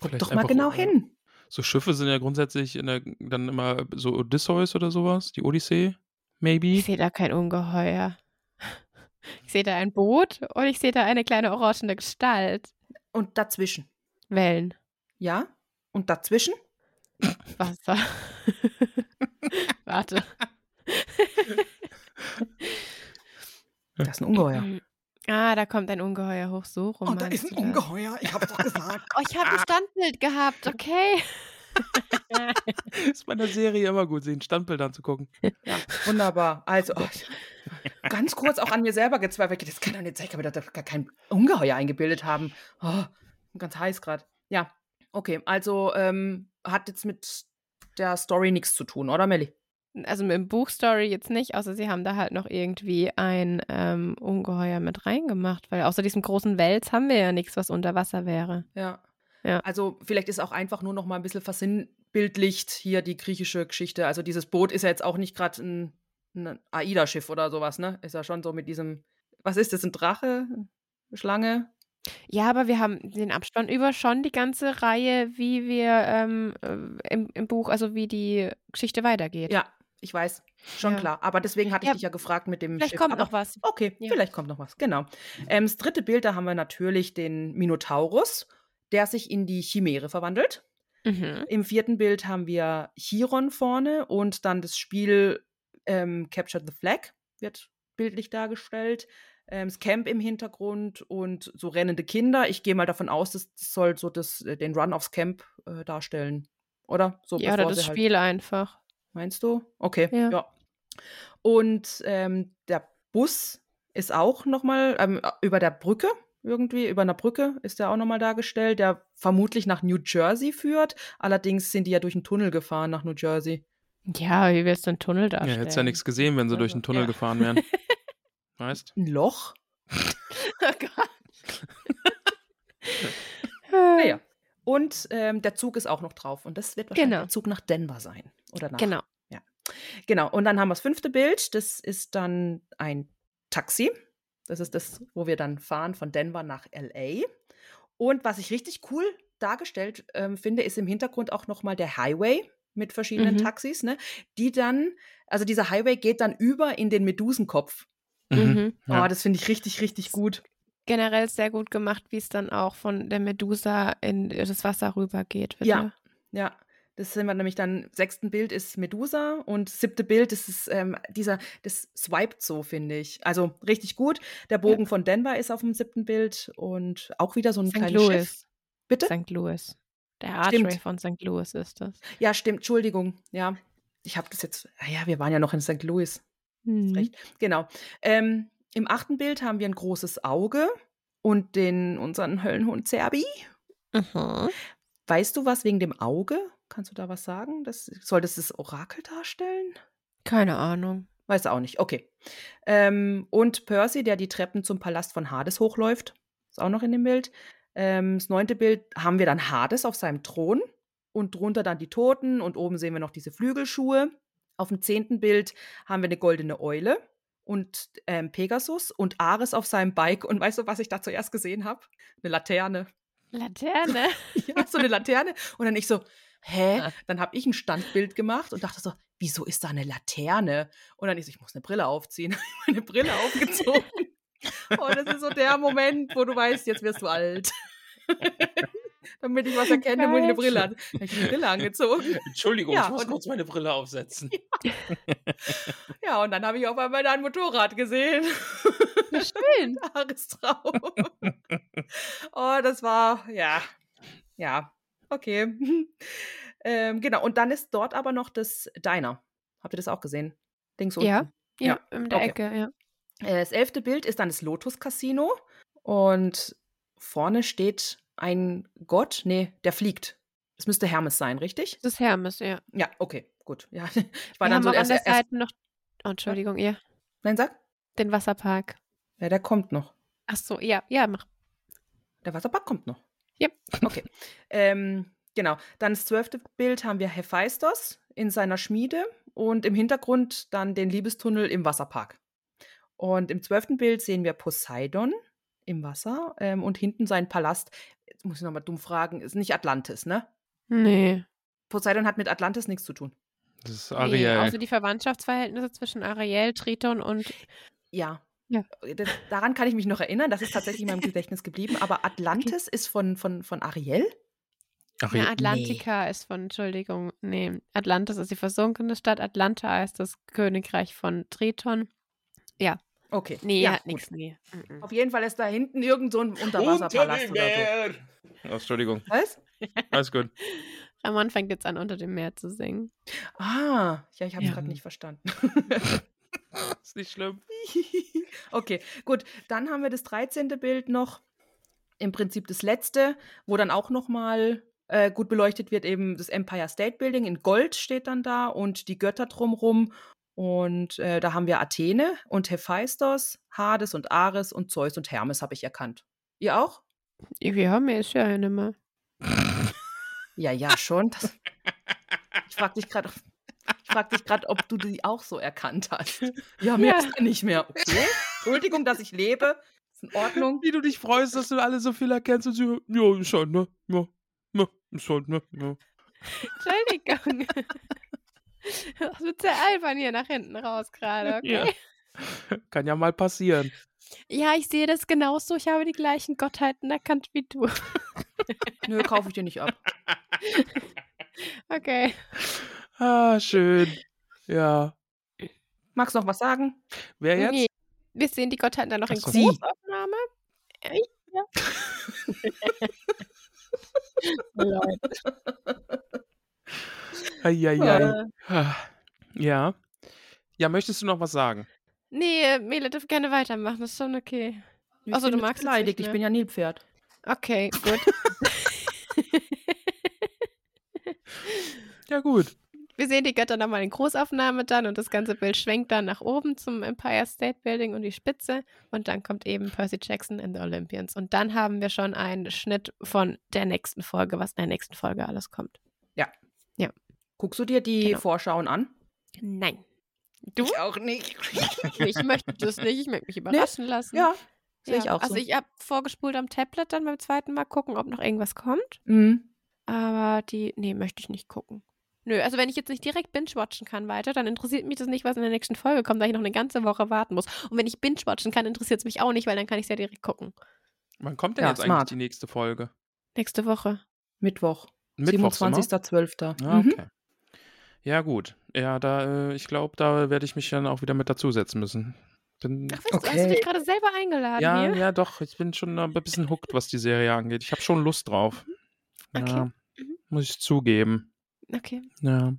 Vielleicht Doch mal genau äh, hin. So Schiffe sind ja grundsätzlich in der, dann immer so Odysseus oder sowas, die Odyssee, maybe. Ich sehe da kein Ungeheuer. Ich sehe da ein Boot und ich sehe da eine kleine orangene Gestalt. Und dazwischen. Wellen. Ja? Und dazwischen? Wasser. Warte. Das ist ein Ungeheuer. Ah, da kommt ein Ungeheuer hoch. So rum. Und da ist ein? Ungeheuer. Ich hab's doch gesagt. Oh, ich habe ein Standbild gehabt, okay. ist bei der Serie immer gut, sich ein Standbild anzugucken. Ja, wunderbar. Also, oh, ich- ganz kurz auch an mir selber gezweifelt. Das kann doch nicht sein, ich kann mir da gar kein Ungeheuer eingebildet haben. Oh, ganz heiß gerade. Ja, okay. Also, ähm, hat jetzt mit der Story nichts zu tun, oder Melli? Also dem Buchstory jetzt nicht, außer sie haben da halt noch irgendwie ein ähm, Ungeheuer mit reingemacht, weil außer diesem großen Wels haben wir ja nichts, was unter Wasser wäre. Ja. Ja. Also, vielleicht ist auch einfach nur noch mal ein bisschen versinnbildlicht hier die griechische Geschichte. Also, dieses Boot ist ja jetzt auch nicht gerade ein, ein AIDA-Schiff oder sowas, ne? Ist ja schon so mit diesem, was ist das, ein Drache? Schlange? Ja, aber wir haben den Abspann über schon die ganze Reihe, wie wir ähm, äh, im, im Buch, also wie die Geschichte weitergeht. Ja, ich weiß. Schon Ja. klar. Aber deswegen hatte Ja, ich dich ja gefragt mit dem Vielleicht Schiff. kommt Aber noch was. Okay, Ja. vielleicht kommt noch was. Genau. Ähm, das dritte Bild, da haben wir natürlich den Minotaurus, der sich in die Chimäre verwandelt. Mhm. Im vierten Bild haben wir Chiron vorne und dann das Spiel ähm, Capture the Flag wird bildlich dargestellt. Ähm, das Camp im Hintergrund und so rennende Kinder. Ich gehe mal davon aus, das das soll so das, äh, den Run aufs Camp äh, darstellen. Oder? So, Ja, oder das halt- Spiel einfach. Meinst du? Okay, Ja. ja. Und ähm, der Bus ist auch nochmal ähm, über der Brücke, irgendwie, über einer Brücke ist der auch nochmal dargestellt, der vermutlich nach New Jersey führt. Allerdings sind die ja durch einen Tunnel gefahren nach New Jersey. Ja, wie willst du einen Tunnel Ja, darstellen? hättest ja nichts gesehen, wenn sie durch Also, den Tunnel ja. gefahren wären. Weißt? Ein Loch? Oh Gott. Naja. Und ähm, der Zug ist auch noch drauf. Und das wird wahrscheinlich Genau. der Zug nach Denver sein. Oder nach. Genau. Genau. Und dann haben wir das fünfte Bild. Das ist dann ein Taxi. Das ist das, wo wir dann fahren von Denver nach LA. Und was ich richtig cool dargestellt ähm, finde, ist im Hintergrund auch nochmal der Highway mit verschiedenen Mhm. Taxis, ne? Die dann, also dieser Highway geht dann über in den Medusenkopf. Mhm. Ja. Oh, das finde ich richtig, richtig gut. Generell sehr gut gemacht, wie es dann auch von der Medusa in das Wasser rübergeht. Ja. Ja. Das sind wir nämlich dann, sechsten Bild ist Medusa und siebte Bild, das ist ähm, dieser, das swiped so, finde ich. Also richtig gut. Der Bogen von Denver ist auf dem siebten Bild und auch wieder so ein St. kleines Schiff. Louis. Bitte? St. Louis. Der Archway von St. Louis ist das. Ja, stimmt, Entschuldigung. Ja, ich habe das jetzt, ah ja, wir waren ja noch in St. Louis. Mhm. Recht. Genau. Ähm, Im achten Bild haben wir ein großes Auge und den, unseren Höllenhund Zerbi. Mhm. Weißt du was wegen dem Auge? Kannst du da was sagen? Das, soll das das Orakel darstellen? Keine Ahnung. Weiß auch nicht. Okay. Ähm, und Percy, der die Treppen zum Palast von Hades hochläuft, ist auch noch in dem Bild. Ähm, das neunte Bild haben wir dann Hades auf seinem Thron und drunter dann die Toten und oben sehen wir noch diese Flügelschuhe. Auf dem zehnten Bild haben wir eine goldene Eule und ähm, Pegasus und Ares auf seinem Bike. Und weißt du, was ich da zuerst gesehen habe? Eine Laterne. Laterne. Ja, so eine Laterne. Und dann ich so, hä? Dann habe ich ein Standbild gemacht und dachte so, wieso ist da eine Laterne? Und dann ich so, ich muss eine Brille aufziehen. meine Brille aufgezogen. Und das ist so der Moment, wo du weißt, jetzt wirst du alt. Damit ich was erkenne, muss ich eine Brille an. Dann hab ich eine Brille angezogen. Entschuldigung, Ja, ich muss kurz meine Brille aufsetzen. Ja, und dann habe ich auf einmal da ein Motorrad gesehen. Schön. Haarestraum. oh, das war, ja, ja, okay. ähm, genau, und dann ist dort aber noch das Diner. Habt ihr das auch gesehen? Links unten. Ja. Ja, Ja, in der okay. Ecke, ja. Äh, Das elfte Bild ist dann das Lotus Casino und vorne steht ein Gott, nee, der fliegt. Das müsste Hermes sein, richtig? Das ist Hermes, ja. Ja, okay, gut. Ja, ich Wir war haben dann so auch an erst, der erst, Seite noch, oh, Entschuldigung, ja, Nein, sag. den Wasserpark. Ja, der kommt noch. Ach so, ja, ja, mach. Der Wasserpark kommt noch. Yep. Okay. ähm, genau. Dann das zwölfte Bild haben wir Hephaistos in seiner Schmiede und im Hintergrund dann den Liebestunnel im Wasserpark. Und im zwölften Bild sehen wir Poseidon im Wasser ähm, und hinten sein Palast. Jetzt muss ich nochmal dumm fragen, ist nicht Atlantis, ne? Nee. Poseidon hat mit Atlantis nichts zu tun. Das ist nee. Ariel. Außer die Verwandtschaftsverhältnisse zwischen Ariel, Triton und. Ja. Ja. Das, daran kann ich mich noch erinnern, das ist tatsächlich in meinem Gedächtnis geblieben. Aber Atlantis ist von, von, von Ariel? Ariel. Na, Atlantika ist von, Entschuldigung, nee, Atlantis ist die versunkene Stadt, Atlanta ist das Königreich von Triton. Ja, Okay. nee, ja, hat nichts, nee. Auf jeden Fall ist da hinten irgend so ein Unterwasserpalast oder so. Oh, Entschuldigung. Was? Alles gut. Ramon fängt jetzt an, unter dem Meer zu singen. Ah, ja, ich habe es Ja. gerade nicht verstanden. Ist nicht schlimm. okay, gut. Dann haben wir das 13. Bild noch. Im Prinzip das letzte, wo dann auch nochmal äh, gut beleuchtet wird, eben das Empire State Building in Gold steht dann da und die Götter drumrum. Und äh, da haben wir Athene und Hephaistos, Hades und Ares und Zeus und Hermes habe ich erkannt. Ihr auch? Wir haben ja schon eine mal. Ja, ja, schon. Das, ich frage dich gerade, ich frag dich gerade, ob du die auch so erkannt hast. Ja, mehr Ja. ist nicht mehr. Okay. Entschuldigung, dass ich lebe. Ist in Ordnung. Wie du dich freust, dass du alle so viel erkennst und so, ja, ist halt, ne? Ja, ja, ist halt, ne? Ja. Entschuldigung. Das wird sehr albern hier nach hinten raus gerade, okay? Ja. Kann ja mal passieren. Ja. ich sehe das genauso. Ich habe die gleichen Gottheiten erkannt wie du. Nö, kaufe ich dir nicht ab. Okay. Ah, schön. Ja. Magst du noch was sagen? Wer jetzt? Nee, wir sehen die Gottheiten dann noch in Ach so. Sie. Großaufnahme. Ja. Leute. Eieiei. Ah, Ja. Ja, möchtest du noch was sagen? Nee, Mele darf gerne weitermachen. Das ist schon okay. Ich Ach so, bin du magst es beleidigt. nicht, Ich ne? bin ja Nilpferd. Okay, gut. Ja, gut. Wir sehen die Götter nochmal in Großaufnahme dann und das ganze Bild schwenkt dann nach oben zum Empire State Building und die Spitze und dann kommt eben Percy Jackson and the Olympians und dann haben wir schon einen Schnitt von der nächsten Folge, was in der nächsten Folge alles kommt. Guckst du dir die Genau. Vorschauen an? Nein. Du? Ich auch nicht. Ich möchte das nicht, ich möchte mich überraschen lassen. Ja, sehe ich auch Also so. ich habe vorgespult am Tablet dann beim zweiten Mal gucken, ob noch irgendwas kommt. Mhm. Aber die, nee, möchte ich nicht gucken. Nö, also wenn ich jetzt nicht direkt binge-watchen kann weiter, dann interessiert mich das nicht, was in der nächsten Folge kommt, weil ich noch eine ganze Woche warten muss. Und wenn ich binge-watchen kann, interessiert es mich auch nicht, weil dann kann ich es ja direkt gucken. Wann kommt denn Ja, jetzt smart. eigentlich die nächste Folge? Nächste Woche. Mittwoch. Mittwochs immer? 27.12. Ah, Mhm. Okay. Ja, gut. Ja, da, äh, ich glaube, da werde ich mich dann auch wieder mit dazusetzen müssen. Bin, Ach, weißt du, hast du Okay. dich gerade selber eingeladen ja, hier? ja, doch. Ich bin schon ein bisschen hooked, was die Serie angeht. Ich habe schon Lust drauf. Okay. Ja, Mhm. muss ich zugeben. Okay. Ja.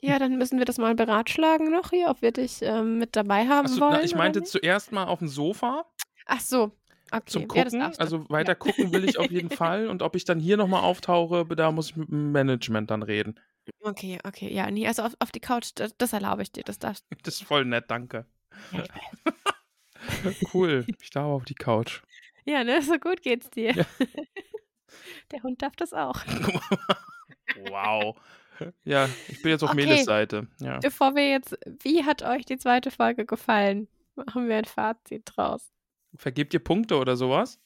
Ja, dann müssen wir das mal beratschlagen noch hier, ob wir dich ähm, mit dabei haben Achso, wollen. na, ich meinte zuerst mal auf dem Sofa Ach so. Okay. zum Ja, Gucken. du. also weiter Ja. gucken will ich auf jeden Fall. Und ob ich dann hier nochmal auftauche, da muss ich mit dem Management dann reden. Okay, okay. Ja, nee, also auf, auf die Couch, das, das erlaube ich dir. Das darfst Das ist voll nett, danke. cool. Ich darf auf die Couch. Ja, ne? So gut geht's dir. Ja. Der Hund darf das auch. wow. Ja, ich bin jetzt auf Okay. Meles Seite. Ja. Bevor wir jetzt, wie hat euch die zweite Folge gefallen? Machen wir ein Fazit draus. Vergebt ihr Punkte oder sowas?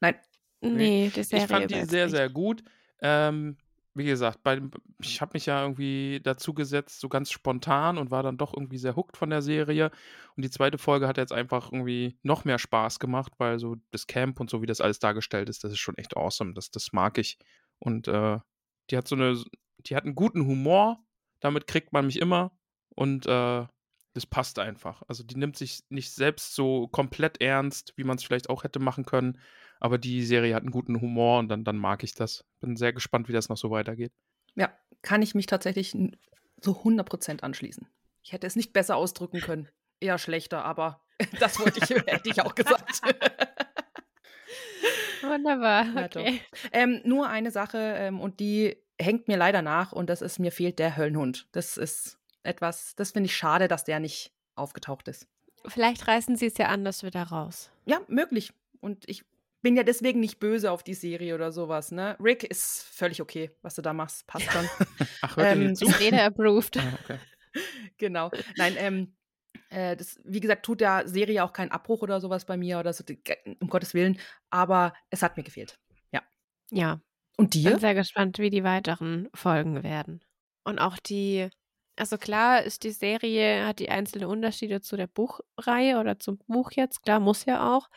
Nein. Nee, die Serie ich fand die sehr, nicht. sehr gut. Ähm, wie gesagt, bei, ich habe mich ja irgendwie dazu gesetzt, so ganz spontan und war dann doch irgendwie sehr hooked von der Serie. Und die zweite Folge hat jetzt einfach irgendwie noch mehr Spaß gemacht, weil so das Camp und so, wie das alles dargestellt ist, das ist schon echt awesome. Das, das mag ich. Und äh, die hat so eine, die hat einen guten Humor, damit kriegt man mich immer. Und äh, das passt einfach. Also die nimmt sich nicht selbst so komplett ernst, wie man es vielleicht auch hätte machen können. Aber die Serie hat einen guten Humor und dann, dann mag ich das. Bin sehr gespannt, wie das noch so weitergeht. Ja, kann ich mich tatsächlich n- so 100% anschließen. Ich hätte es nicht besser ausdrücken können. Eher schlechter, aber das wollte ich, hätte ich auch gesagt. Wunderbar, okay. ähm, nur eine Sache ähm, und die hängt mir leider nach und das ist, mir fehlt der Höllenhund. Das ist etwas, das finde ich schade, dass der nicht aufgetaucht ist. Vielleicht reißen sie es ja anders wieder raus. Ja, möglich. Und ich bin ja deswegen nicht böse auf die Serie oder sowas, ne? Rick ist völlig okay, was du da machst. Passt schon. Ach, hört Ähm, zu? Rede approved. Ah, okay. genau. Nein, ähm, Äh, das, wie gesagt, tut der Serie auch keinen Abbruch oder sowas bei mir oder so, um Gottes Willen. Aber es hat mir gefehlt. Ja. Ja. Und Ich dir? bin sehr gespannt, wie die weiteren Folgen werden. Und auch die, also klar ist die Serie, hat die einzelnen Unterschiede zu der Buchreihe oder zum Buch jetzt, klar, muss ja auch.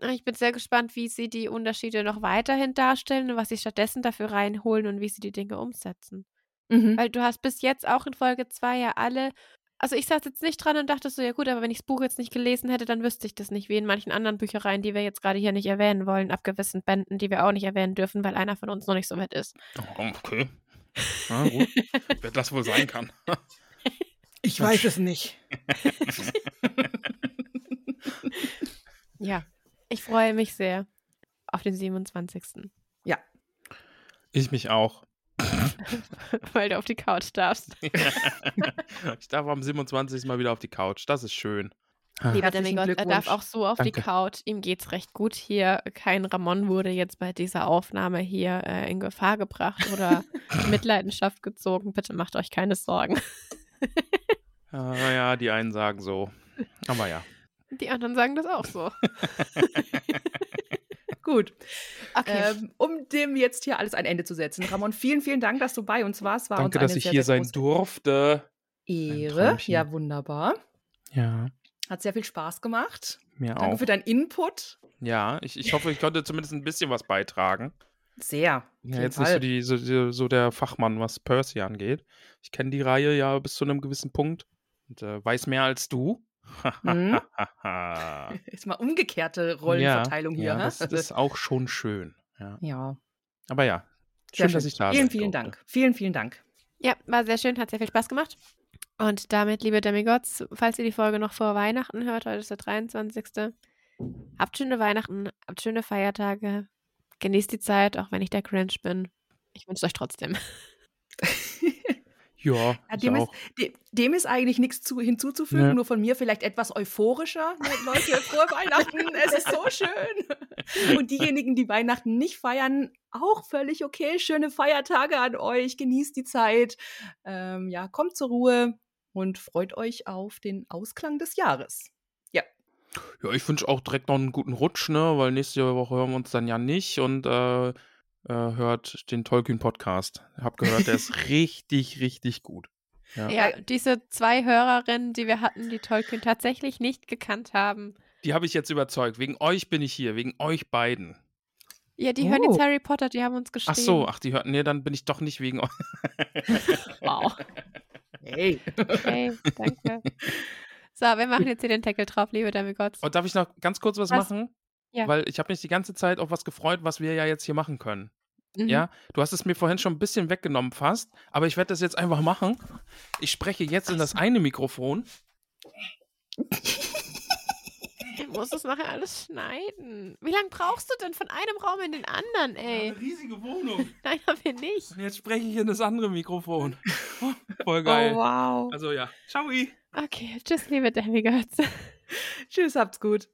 Ich bin sehr gespannt, wie sie die Unterschiede noch weiterhin darstellen und was sie stattdessen dafür reinholen und wie sie die Dinge umsetzen. Mhm. Weil du hast bis jetzt auch in Folge 2 ja alle, also ich saß jetzt nicht dran und dachte so, ja gut, aber wenn ich das Buch jetzt nicht gelesen hätte, dann wüsste ich das nicht, wie in manchen anderen Büchereien, die wir jetzt gerade hier nicht erwähnen wollen, ab gewissen Bänden, die wir auch nicht erwähnen dürfen, weil einer von uns noch nicht so weit ist. Oh, okay. Na gut. Wer das wohl sein kann. Ich weiß es nicht. Ja, ich freue mich sehr auf den 27. Ja. Ich mich auch. weil du auf die Couch darfst. ich darf am 27. Mal wieder auf die Couch. Das ist schön. Lieber Herzlichen Demigod, er darf auch so auf die Danke. Couch. Ihm geht's recht gut hier. Kein Ramon wurde jetzt bei dieser Aufnahme hier äh, in Gefahr gebracht oder in Mitleidenschaft gezogen. Bitte macht euch keine Sorgen. Ah, ja, die einen sagen so. Aber ja. Die anderen sagen das auch so. Gut. Okay. Ähm, um dem jetzt hier alles ein Ende zu setzen. Ramon, vielen, vielen Dank, dass du bei uns warst. War Danke, uns dass ich sehr, hier sehr sein durfte. Ehre. Ja, wunderbar. Ja, Hat sehr viel Spaß gemacht. mir Danke auch. für deinen Input. Ja, ich, ich hoffe, ich konnte zumindest ein bisschen was beitragen. Sehr. Ja, jetzt nicht Fall. so, die, so, die, so der Fachmann, was Percy angeht. Ich kenne die Reihe ja bis zu einem gewissen Punkt und äh, weiß mehr als du. Mhm. Ist mal umgekehrte Rollenverteilung hier. Ja, ne? das, das ist auch schon schön. Ja. ja. Aber ja, Sehr schön, dass ich da Vielen, sein vielen durfte. Dank. Vielen, vielen Dank. Ja, war sehr schön, hat sehr viel Spaß gemacht. Und damit, liebe Demigods, falls ihr die Folge noch vor Weihnachten hört, heute ist der 23. Habt schöne Weihnachten, habt schöne Feiertage, genießt die Zeit, auch wenn ich der Cringe bin. Ich wünsche es euch trotzdem. Ja, Ja, dem, ist, de, dem ist eigentlich nichts zu, hinzuzufügen, Ja. nur von mir vielleicht etwas euphorischer. Ne, Leute, frohe Weihnachten, es ist so schön. Und diejenigen, die Weihnachten nicht feiern, auch völlig okay. Schöne Feiertage an euch, genießt die Zeit. Ähm, ja, kommt zur Ruhe und freut euch auf den Ausklang des Jahres. Ja, ich wünsche auch direkt noch einen guten Rutsch, ne? Weil nächste Woche hören wir uns dann ja nicht und äh, hört den Tolkien-Podcast. Hab gehört, der ist richtig, richtig gut. Ja. Ja, diese zwei Hörerinnen, die wir hatten, die Tolkien tatsächlich nicht gekannt haben. Die habe ich jetzt überzeugt. Wegen euch bin ich hier, wegen euch beiden. Ja, die hören Oh. jetzt Harry Potter, die haben uns geschrieben. Ach so, ach, die hörten, nee, dann bin ich doch nicht wegen euch. Wow. Hey. Okay, danke. So, wir machen jetzt hier den Deckel drauf, liebe Demigods. Und darf ich noch ganz kurz was, Was? machen? Ja. Weil ich habe mich die ganze Zeit auf was gefreut, was wir ja jetzt hier machen können. Mhm. Ja, du hast es mir vorhin schon ein bisschen weggenommen fast, aber ich werde das jetzt einfach machen. Ich spreche jetzt in das eine Mikrofon. Ich muss das nachher alles schneiden. Wie lange brauchst du denn von einem Raum in den anderen, ey? riesige Wohnung. Nein, haben wir nicht. Und jetzt spreche ich in das andere Mikrofon. Oh, voll geil. Oh, wow. Also ja, ciao. Okay, tschüss, liebe Demigods. Tschüss, habt's gut.